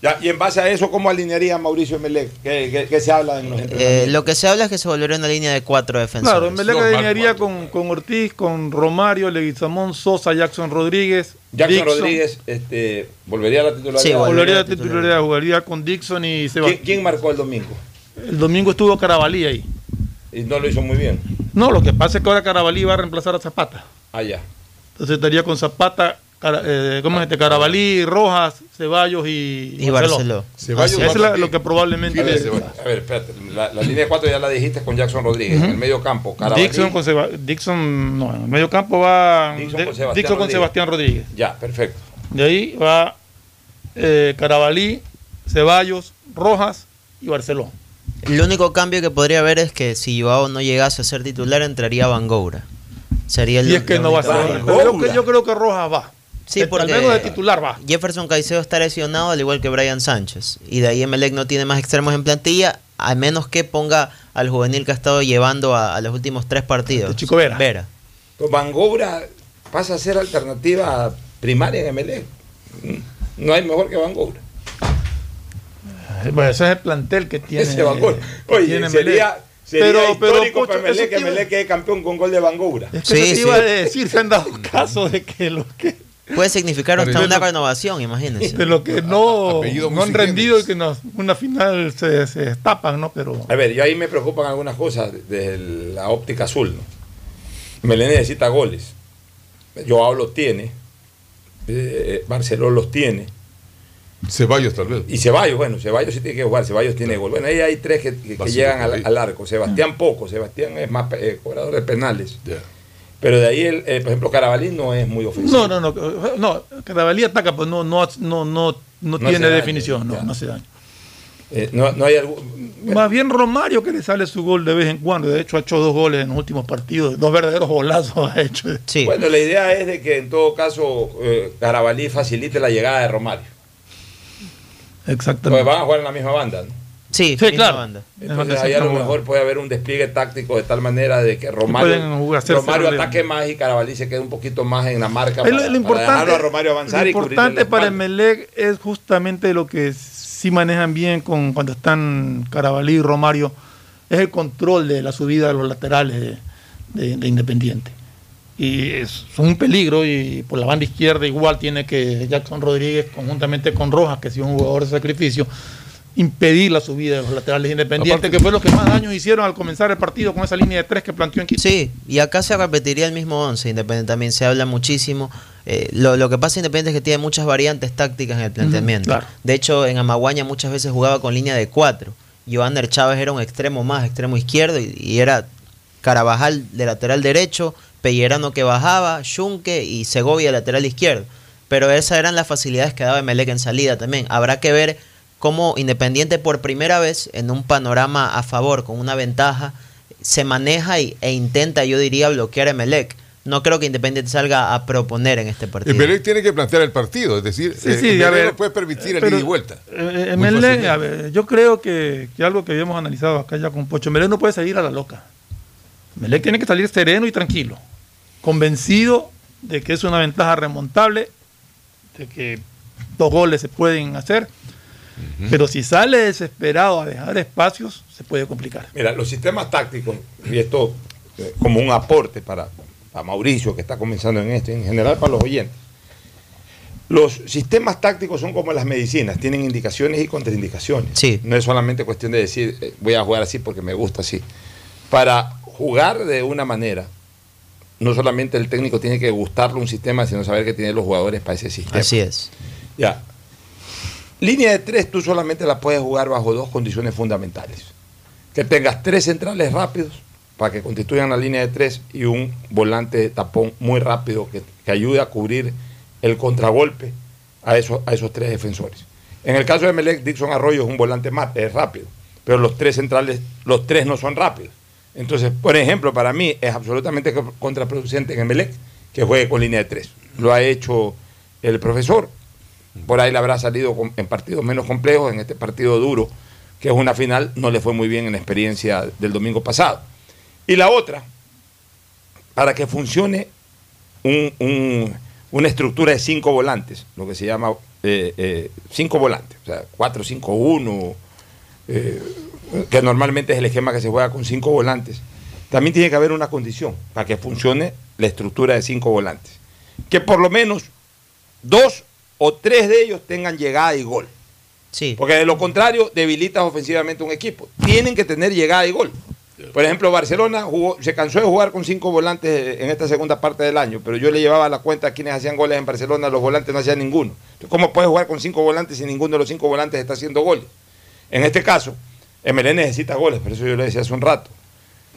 Ya, y en base a eso, ¿cómo alinearía Mauricio Melec? ¿Qué, qué- qué se habla en los Eh, entrenamientos? lo que se habla es que se volvería una línea de cuatro defensores. Claro, en Melec alinearía con, con Ortiz, con Romario, Leguizamón, Sosa, Jackson Rodríguez. Jackson Dixon. Rodríguez este, volvería a la titularidad. Sí, volvería a la titularidad, jugaría con Dixon y Sebastián. ¿Quién, quién marcó el domingo? El domingo estuvo Carabalí ahí. Y no lo hizo muy bien. No, lo que pasa es que ahora Carabalí va a reemplazar a Zapata. Allá. Entonces estaría con Zapata, eh, ¿cómo es este? Carabalí, Rojas, Ceballos y, Y Barceló. Ceballos Eso es. la- lo que probablemente. A ver, a ver, espérate. La, la línea de cuatro ya la dijiste con Jackson Rodríguez. En el medio campo, Carabalí. Dixon con Seba- Dixon, no, en el medio campo va Dixon con Sebastián Dixon con Rodríguez. Sebastián Rodríguez. Ya, perfecto. De ahí va eh, Carabalí, Ceballos, Rojas y Barceló. El único cambio que podría haber es que si Joao no llegase a ser titular, entraría Van Goura. sería el Y es que no va a ser. Yo creo que Rojas va. Sí, Al porque menos de titular va. Jefferson Caicedo está lesionado al igual que Brian Sánchez. Y de ahí Emelec no tiene más extremos en plantilla, a menos que ponga al juvenil que ha estado llevando a, a los últimos tres partidos. Chico Vera. Vera. Pues pasa a ser alternativa primaria en MLE. No hay mejor que Van Gogh. Bueno, ese es el plantel que tiene. Ese Van Gogh. que Oye, tiene sería, Melec. sería Pero- pero, histórico MLE eso que MLE quede campeón con gol de Van Gogh. Es que eso te iba a decir, se han dado *laughs* caso de que los que, Puede significar hasta una renovación, *laughs* imagínense. de los que no, Apellido no han rendido y que nos, una final se, se destapan, ¿no? Pero A ver, yo ahí me preocupan algunas cosas de la óptica azul. ¿no? Melé necesita goles. Joao los tiene. eh, Barceló los tiene. Ceballos tal vez. Y Ceballos, bueno, Ceballos sí tiene que jugar, Ceballos tiene gol. Bueno, ahí hay tres que, que- llegan al, al arco. Sebastián poco, Sebastián es más eh, cobrador de penales. Pero de ahí, el, eh, por ejemplo, Carabalí no es muy ofensivo. no, no, no, no, Carabalí ataca, pues no, no, no, no, no, tiene daño, definición, no, no hace daño. Eh, no, no hay algún. Más bien Romario que le sale su gol de vez en cuando. De hecho, ha hecho dos goles en los últimos partidos. Dos verdaderos golazos ha hecho. Bueno, la idea es de que en todo caso eh, Carabalí facilite la llegada de Romario. Exactamente. Porque van a jugar en la misma banda. ¿no? Sí, Sí, claro. banda. Entonces ahí a lo mejor puede haber un despliegue táctico de tal manera de que Romario, Romario ataque más y Carabalí se quede un poquito más en la marca para, lo, lo para importante, dejarlo a Romario avanzar lo y cubrirle importante la para espalda. Emelec es justamente lo que sí manejan bien con cuando están Carabalí y Romario, es el control de la subida de los laterales de, de- de Independiente. Y es son un peligro y por la banda izquierda igual tiene que Jackson Rodríguez conjuntamente con Rojas, que es un jugador de sacrificio, impedir la subida de los laterales de Independiente, Aparte- que fue lo que más daño hicieron al comenzar el partido con esa línea de tres que planteó en Quito. Sí, y acá se repetiría el mismo 11, Independiente también se habla muchísimo. Eh, lo, lo que pasa en Independiente es que tiene muchas variantes tácticas en el planteamiento. claro. De hecho, en Amaguaña muchas veces jugaba con línea de 4. Joander Chávez era un extremo más, extremo izquierdo, y, y era Carabajal de lateral derecho, Pellerano que bajaba, Junque y Segovia lateral izquierdo. Pero esas eran las facilidades que daba Emelec en salida también. Habrá que ver cómo Independiente por primera vez en un panorama a favor, con una ventaja, se maneja y- e intenta, yo diría, bloquear a Emelec. No creo que Independiente salga a proponer en este partido. Emelec tiene que plantear el partido, es decir, Sí, eh, sí, a ver, no puede permitir el pero, ida y vuelta. Eh, Emelec, fácilmente. a ver, yo creo que, que algo que habíamos analizado acá ya con Pocho, Emelec no puede salir a la loca. Emelec tiene que salir sereno y tranquilo, convencido de que es una ventaja remontable, de que dos goles se pueden hacer, pero si sale desesperado a dejar espacios, se puede complicar. Mira, los sistemas tácticos, y esto eh, como un aporte para, para Mauricio que está comenzando en esto, y en general para los oyentes. Los sistemas tácticos son como las medicinas, tienen indicaciones y contraindicaciones. No es solamente cuestión de decir, eh, voy a jugar así porque me gusta así. Para jugar de una manera, no solamente el técnico tiene que gustarle un sistema, sino saber que tiene los jugadores para ese sistema. Así es. Ya. Línea de tres tú solamente la puedes jugar bajo dos condiciones fundamentales. Que tengas tres centrales rápidos para que constituyan la línea de tres y un volante de tapón muy rápido que, que ayude a cubrir el contragolpe a esos, a esos tres defensores. En el caso de Melec, Dixon Arroyo es un volante más, es rápido, pero los tres centrales, los tres no son rápidos. Entonces, por ejemplo, para mí es absolutamente co- contraproducente en Emelec que juegue con línea de tres. Lo ha hecho el profesor. Por ahí le habrá salido en partidos menos complejos, en este partido duro, que es una final, no le fue muy bien en la experiencia del domingo pasado. Y la otra, para que funcione un- un- una estructura de cinco volantes, lo que se llama eh, eh, cinco volantes, o sea, 4-5-1, eh, que normalmente es el esquema que se juega con cinco volantes, también tiene que haber una condición para que funcione la estructura de cinco volantes. Que por lo menos dos o tres de ellos tengan llegada y gol. Sí. Porque de lo contrario debilitas ofensivamente un equipo. Tienen que tener llegada y gol. Por ejemplo, Barcelona jugó, se cansó de jugar con cinco volantes en esta segunda parte del año, pero yo le llevaba la cuenta a quienes hacían goles en Barcelona, los volantes no hacían ninguno. Entonces, ¿Cómo puedes jugar con cinco volantes si ninguno de los cinco volantes está haciendo goles? En este caso, MLE necesita goles, por eso yo le decía hace un rato.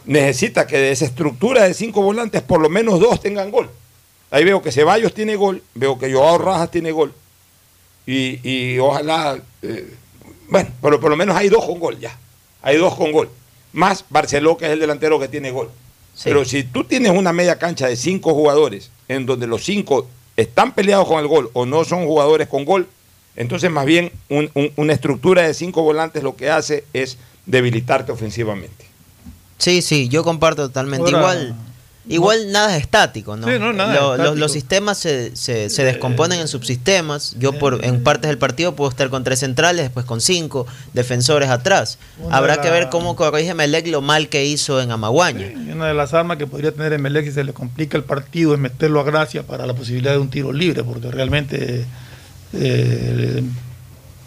Necesita que de esa estructura de cinco volantes por lo menos dos tengan gol. Ahí veo que Ceballos tiene gol, veo que Joao Rajas tiene gol. Y, y ojalá, eh, bueno, pero por lo menos hay dos con gol ya. Hay dos con gol. Más Barceló, que es el delantero que tiene gol. Pero si tú tienes una media cancha de cinco jugadores, en donde los cinco están peleados con el gol o no son jugadores con gol, entonces más bien un- un- una estructura de cinco volantes lo que hace es debilitarte ofensivamente. Sí, sí, yo comparto totalmente. Ahora, igual igual nada es estático, ¿no? Sí, no, nada Lo- es los- sistemas se, se, se descomponen en subsistemas. Yo por en partes del partido puedo estar con tres centrales, después con cinco defensores atrás. Habrá de que la- ver cómo corrige Melec lo mal que hizo en Amaguaña. Una de las armas que podría tener Emelec si se le complica el partido es meterlo a Gracia para la posibilidad de un tiro libre, porque realmente eh,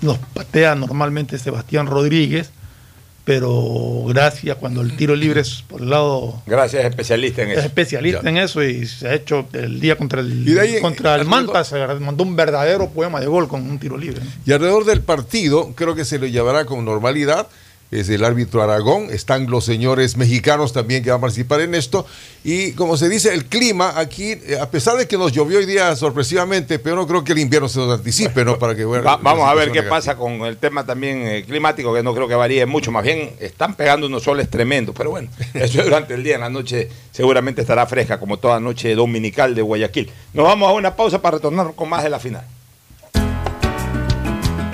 nos patea normalmente Sebastián Rodríguez, pero Gracia cuando el tiro libre es por el lado... Gracias, especialista en Es eso. especialista en eso y se ha hecho el día contra el, Y de ahí, contra el Manta, se mandó un verdadero poema de gol con un tiro libre. Y alrededor del partido, creo que se lo llevará con normalidad. Es el árbitro Aragón, están los señores mexicanos también que van a participar en esto. Y como se dice, el clima aquí, eh, a pesar de que nos llovió hoy día sorpresivamente, pero no creo que el invierno se nos anticipe, ¿no? Para que bueno, Va- vamos a ver qué pasa con el tema también eh, climático, que no creo que varíe mucho. Más bien, están pegando unos soles tremendos. Pero bueno, *laughs* eso es durante el día. En la noche seguramente estará fresca, como toda noche dominical de Guayaquil. Nos vamos a una pausa para retornar con más de la final.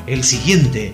El siguiente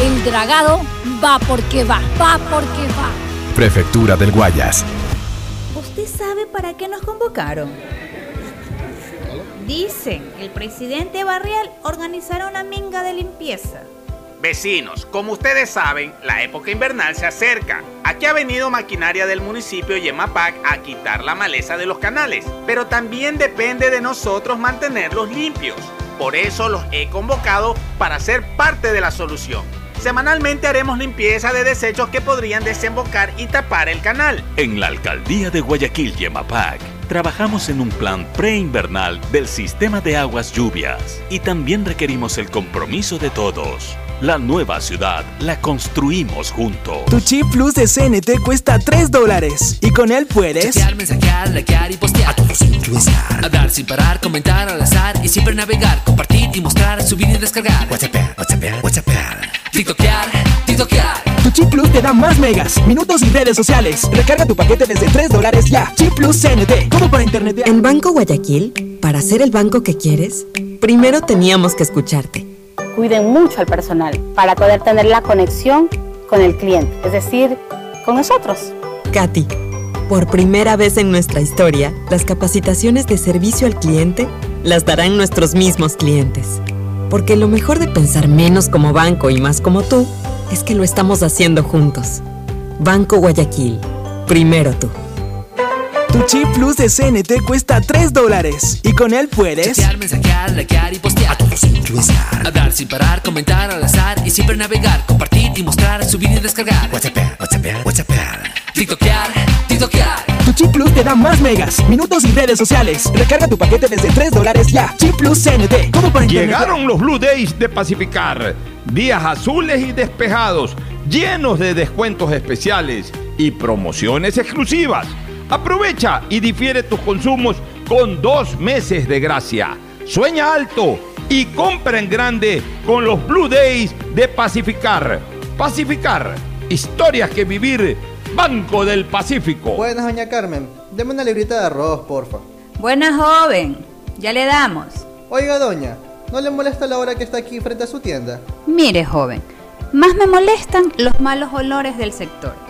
El dragado va porque va, va porque va. Prefectura del Guayas. ¿Usted sabe para qué nos convocaron? Dicen el presidente Barrial organizará una minga de limpieza. Vecinos, como ustedes saben, la época invernal se acerca. Aquí ha venido maquinaria del municipio y EMAPAC a quitar la maleza de los canales, pero también depende de nosotros mantenerlos limpios. Por eso los he convocado para ser parte de la solución. Semanalmente haremos limpieza de desechos que podrían desembocar y tapar el canal. En la alcaldía de Guayaquil y Emapac, trabajamos en un plan preinvernal del sistema de aguas lluvias y también requerimos el compromiso de todos. La nueva ciudad la construimos juntos. Tu chip plus de CNT cuesta 3 dólares y con él puedes... Chatear, mensajear, likear y postear. A todos influenciar. Hablar sin parar, comentar al azar y siempre navegar, compartir y mostrar, subir y descargar. WhatsApp, WhatsApp, WhatsApp. TikTokear, TikTokear. Tu chip plus te da más megas, minutos y redes sociales. Recarga tu paquete desde 3 dólares ya. Chip plus CNT, como para internet. En Banco Guayaquil, para ser el banco que quieres, primero teníamos que escucharte. Cuiden mucho al personal para poder tener la conexión con el cliente, es decir, con nosotros. Katy, por primera vez en nuestra historia, las capacitaciones de servicio al cliente las darán nuestros mismos clientes. Porque lo mejor de pensar menos como banco y más como tú es que lo estamos haciendo juntos. Banco Guayaquil, primero tú. Tu chip plus de CNT cuesta 3 dólares y con él puedes... Chatear, mensajear, likear y postear. A todos influenciar. Hablar sin parar, comentar al azar y siempre navegar, compartir y mostrar, subir y descargar. WhatsApp, WhatsApp, WhatsApp. TikTokear, TikTokear. Tu chip plus te da más megas, minutos y redes sociales. Recarga tu paquete desde 3 dólares ya. Chip plus CNT, como para internet. Llegaron los Blue Days de Pacificar. Días azules y despejados, llenos de descuentos especiales y promociones exclusivas. Aprovecha y difiere tus consumos con dos meses de gracia. Sueña alto y compra en grande con los Blue Days de Pacificar. Pacificar, historias que vivir. Banco del Pacífico. Buenas, doña Carmen. Deme una librita de arroz, porfa. Buena joven, ya le damos. Oiga, doña, ¿no le molesta la hora que está aquí frente a su tienda? Mire, joven, más me molestan los malos olores del sector.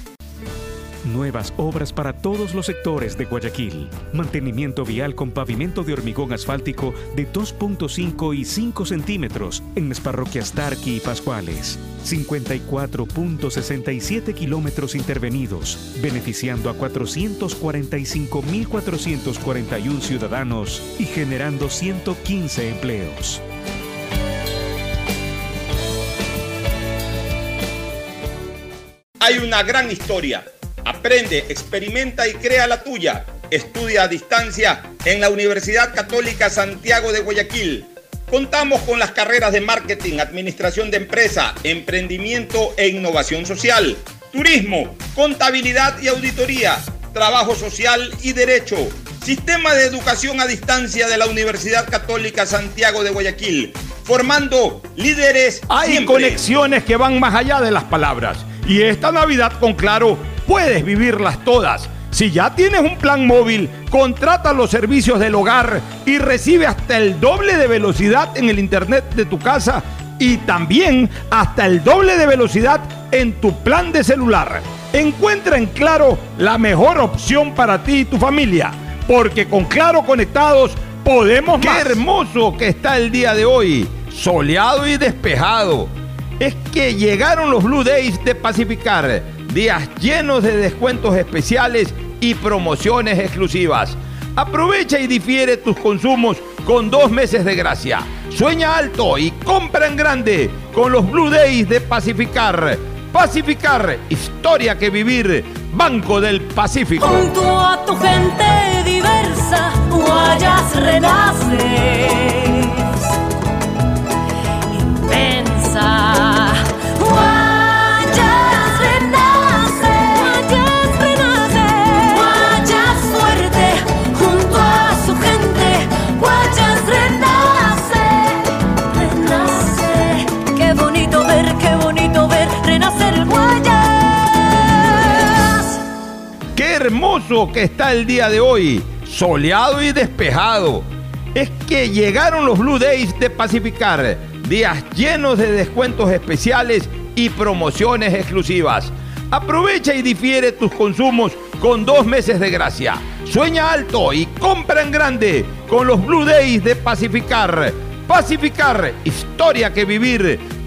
nuevas obras para todos los sectores de Guayaquil. Mantenimiento vial con pavimento de hormigón asfáltico de 2.5 y 5 centímetros en las parroquias Tarqui y Pascuales. 54.67 kilómetros intervenidos, beneficiando a 445.441 ciudadanos y generando 115 empleos. Hay una gran historia. Aprende, experimenta y crea la tuya. Estudia a distancia en la Universidad Católica Santiago de Guayaquil. Contamos con las carreras de marketing, administración de empresa, emprendimiento e innovación social, turismo, contabilidad y auditoría, trabajo social y derecho. Sistema de educación a distancia de la Universidad Católica Santiago de Guayaquil, formando líderes. Hay siempre. conexiones que van más allá de las palabras. Y esta Navidad con Claro puedes vivirlas todas. Si ya tienes un plan móvil, contrata los servicios del hogar y recibe hasta el doble de velocidad en el internet de tu casa y también hasta el doble de velocidad en tu plan de celular. Encuentra en Claro la mejor opción para ti y tu familia, porque con Claro conectados podemos Qué hermoso que está el día de hoy, soleado y despejado. Es que llegaron los Blue Days de Pacificar, días llenos de descuentos especiales y promociones exclusivas. Aprovecha y difiere tus consumos con dos meses de gracia. Sueña alto y compra en grande con los Blue Days de Pacificar. Pacificar, historia que vivir. Banco del Pacífico. Junto a tu gente diversa, Guayas renaces. Que está el día de hoy, soleado y despejado. Es que llegaron los Blue Days de Pacificar, días llenos de descuentos especiales y promociones exclusivas. Aprovecha y difiere tus consumos con dos meses de gracia. Sueña alto y compra en grande con los Blue Days de Pacificar. Pacificar, historia que vivir.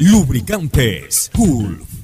Lubricantes Gulf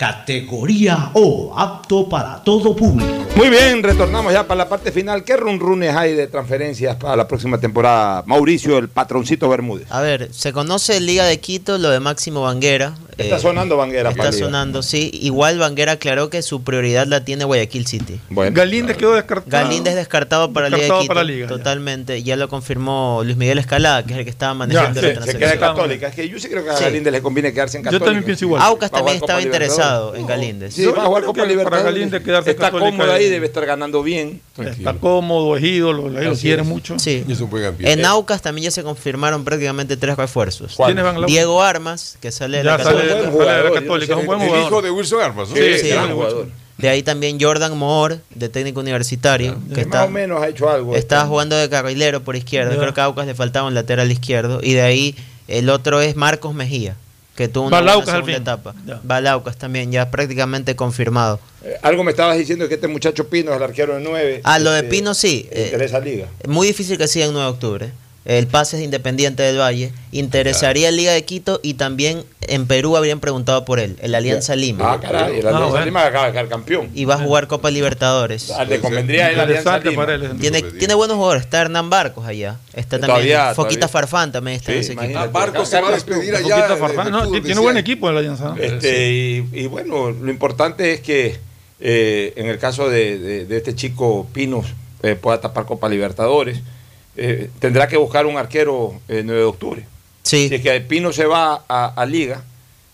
categoría O, apto para todo público. Muy bien, retornamos ya para la parte final. ¿Qué runrunes hay de transferencias para la próxima temporada? Mauricio, el patroncito Bermúdez. A ver, se conoce Liga de Quito lo de Máximo Banguera. Está Eh, sonando Banguera. Está Liga. sonando, sí. Igual Banguera aclaró que su prioridad la tiene Guayaquil City. Bueno, Galíndez quedó descartado. Galíndez descartado para Liga de Descartado Quito. para Liga. Totalmente. Ya lo confirmó Luis Miguel Escalada, que es el que estaba manejando Ya, la se, se transacción. queda católica. Es que yo sí creo que a Sí. Galíndez le conviene quedarse en Yo católica. también pienso igual. Aucas también estaba interesado Libertadores. en Galíndez. Sí, Yo- va a yo jugar Copa que para Libertadores. Galíndez quedarse Está Católica cómodo ahí, debe estar ganando bien. Está cómodo, es ídolo, lo quiere mucho. Sí. Y es un buen ambiente. En Aucas también ya se confirmaron prácticamente tres refuerzos. ¿Quiénes van Diego Armas, que sale de la Católica. Católica, es un buen El jugador. hijo de Wilson Armas, ¿no? Sí, Sí, sí, gran sí. jugador. De ahí también Jordan Moore, de técnico universitario, que Que está, más o menos ha hecho algo. está jugando de carrilero por izquierda. Creo que a Aucas le faltaba un lateral izquierdo. Y de ahí el otro es Marcos Mejía. que tuvo una Balaucas segunda etapa. Balaucas también, ya prácticamente confirmado. Eh, algo me estabas diciendo que este muchacho Pino es el arquero de 9. Ah, lo de Pino sí. eh, liga. Muy difícil que siga en 9 de octubre. El pase es Independiente del Valle. Interesaría en Liga de Quito y también en Perú habrían preguntado por él, el Alianza Lima. Ah, caray, el Alianza Lima acaba de quedar campeón. Y va a jugar Copa Libertadores. Ah, le convendría el Alianza Lima. Tiene, tiene buenos jugadores. Está Hernán Barcos allá. Está también Todavía- Foquita todavía- Farfán también está en ese equipo. imagínate. Barcos se va a despedir allá. Poquito de- Farfán. No, tiene decía. buen equipo en la Alianza. Este, y, y bueno, lo importante es que eh, en el caso de, de- de este chico Pinos eh, pueda tapar Copa Libertadores. Eh, tendrá que buscar un arquero el 9 de octubre. Sí. Si es que Pino se va a, a Liga,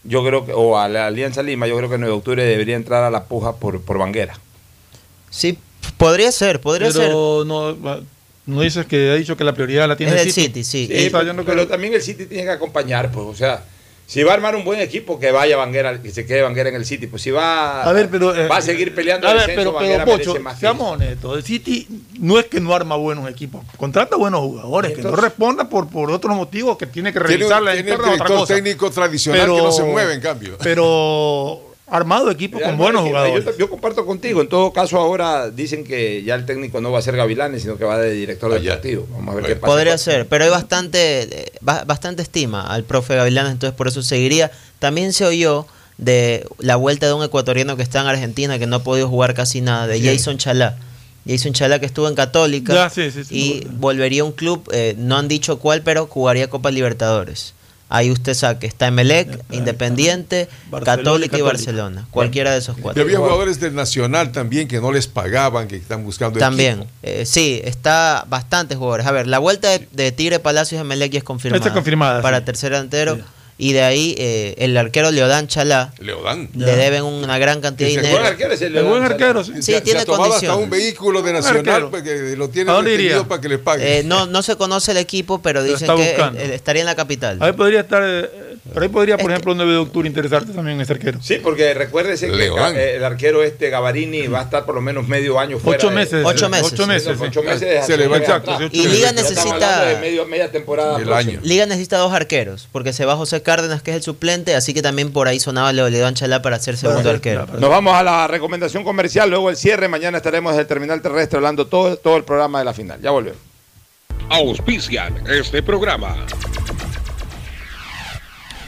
yo creo que, o a la Alianza Lima, yo creo que el 9 de octubre debería entrar a la puja por, por Banguera. Sí, podría ser, podría ser. Pero no, no dices que ha dicho que la prioridad la tiene Es el City. City, sí. Pero, pero también el City tiene que acompañar, pues, o sea, si va a armar un buen equipo, que vaya Banguera, que se quede Banguera en el City, pues si va, A ver, pero, eh, va a seguir peleando A el ver, descenso, pero, pero merece Pocho, más que seamos honestos. El City no es que no arma buenos equipos, contrata buenos jugadores, que no responda por, por otros motivos que tiene que Tiene, revisar la tiene el otra cosa. técnico tradicional Pero- que no se mueve, en cambio. Pero *laughs* armado equipo Ya, con no, buenos jugadores. Yo, yo comparto contigo. En todo caso, ahora dicen que ya el técnico no va a ser Gavilanes, sino que va de director del partido. Vamos a ver qué pasa. Podría ser, pero hay bastante, ba- bastante estima al profe Gavilanes, entonces por eso seguiría. También se oyó de la vuelta de un ecuatoriano que está en Argentina, que no ha podido jugar casi nada, de. Jason Chalá. Jason Chalá que estuvo en Católica Ya, sí, sí, sí, y volvería a un club, eh, no han dicho cuál, pero jugaría Copa Libertadores. Ahí usted sabe está Emelec, Independiente, Barcelona y Católica y. Barcelona. Cualquiera de esos Y cuatro. había jugadores del Nacional también que no les pagaban, que están buscando También, equipo. eh, sí, está bastantes jugadores. A ver, la vuelta de, de Tigre Palacios Emelec ya es confirmada. Está confirmada, Para sí. tercer delantero. Y de ahí eh, el arquero Leodán Chalá. Leodán. Le deben una gran cantidad de Que dinero. buen arquero es el El buen Leodán arquero, sí. Sí, Se- tiene se hasta un vehículo de. Nacional porque lo tienen ¿A dónde retenido iría? para que le paguen. Eh, no, no se conoce el equipo, pero Lo dicen que eh, estaría en la capital. Ahí podría estar, eh, pero ahí podría, por ejemplo, el 9 de octubre interesarte también ese arquero. Sí, porque recuérdese que eh, el arquero este Gavarini va a estar por lo menos medio año fuera. Ocho de- meses. Ocho meses. Ocho meses. Ocho meses de Se le va exacto, Y Liga necesita- de medio- media temporada. El año. Liga necesita dos arqueros, porque se va José Cárdenas, que es el suplente, así que también por ahí sonaba Leo Leodán Chalá para ser segundo arquero. Nos vamos a la recomendación comercial, luego el cierre. Mañana estaremos desde el terminal terrestre hablando todo, todo el programa de la final. Ya volvemos. Auspician este programa.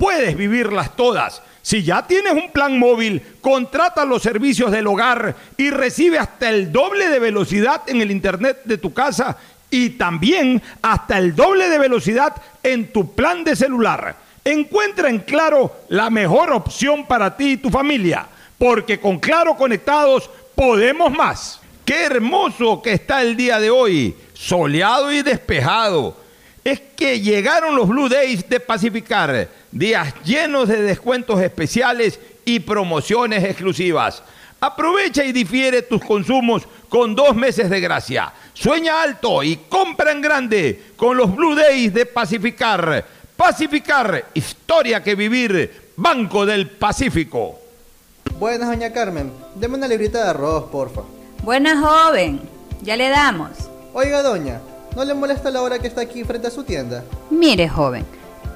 puedes vivirlas todas. Si ya tienes un plan móvil, contrata los servicios del hogar y recibe hasta el doble de velocidad en el internet de tu casa y también hasta el doble de velocidad en tu plan de celular. Encuentra en Claro la mejor opción para ti y tu familia, porque con Claro conectados podemos más. Qué hermoso que está el día de hoy, soleado y despejado. Es que llegaron los Blue Days de Pacificar, días llenos de descuentos especiales y promociones exclusivas. Aprovecha y difiere tus consumos con dos meses de gracia. Sueña alto y compra en grande con los Blue Days de Pacificar. Pacificar, historia que vivir, Banco del Pacífico. Buenas, doña Carmen. Deme una librita de arroz, porfa. Buena joven, ya le damos. Oiga, doña, ¿no le molesta la hora que está aquí frente a su tienda? Mire, joven,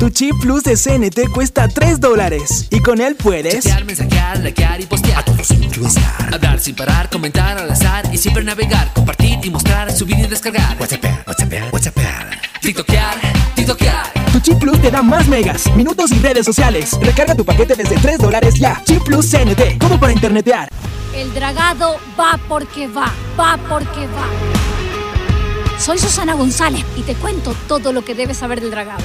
Tu chip plus de CNT cuesta 3 dólares y con él puedes Chatear, mensajear, likear y postear. A todos influenciar. Hablar sin parar, comentar al azar y siempre navegar, compartir y mostrar, subir y descargar. WhatsApp, WhatsApp, WhatsApp. TikTokear, TikTokear. Tu chip plus te da más megas, minutos y redes sociales. Recarga tu paquete desde 3 dólares ya. Chip plus CNT, como para internetear. El dragado va porque va, va porque va. Soy Susana González y te cuento todo lo que debes saber del dragado.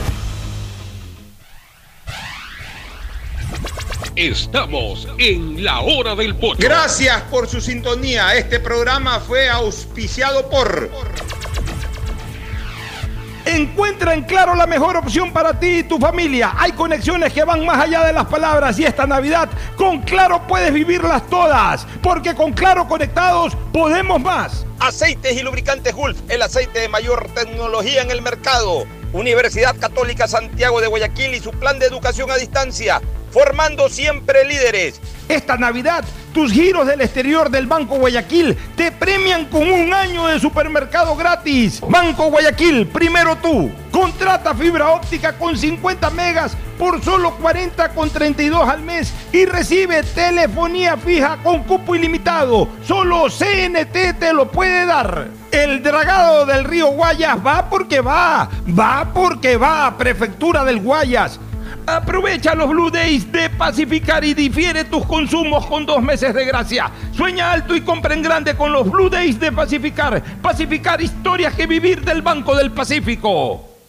Estamos en la hora del pocho. Gracias por su sintonía. Este programa fue auspiciado por... Encuentra en Claro la mejor opción para ti y tu familia. Hay conexiones que van más allá de las palabras y esta Navidad con Claro puedes vivirlas todas. Porque con Claro conectados podemos más. Aceites y lubricantes Gulf, el aceite de mayor tecnología en el mercado. Universidad Católica Santiago de Guayaquil y su plan de educación a distancia, formando siempre líderes. Esta Navidad, tus giros del exterior del Banco Guayaquil te premian con un año de supermercado gratis. Banco Guayaquil, primero tú. Contrata fibra óptica con 50 megas por solo 40 con 32 al mes y recibe telefonía fija con cupo ilimitado. Solo CNT te lo puede dar. El dragado del río Guayas va porque va, va porque va, Prefectura del Guayas. Aprovecha los Blue Days de Pacificar y difiere tus consumos con dos meses de gracia. Sueña alto y compra en grande con los Blue Days de Pacificar. Pacificar historias que vivir del Banco del Pacífico.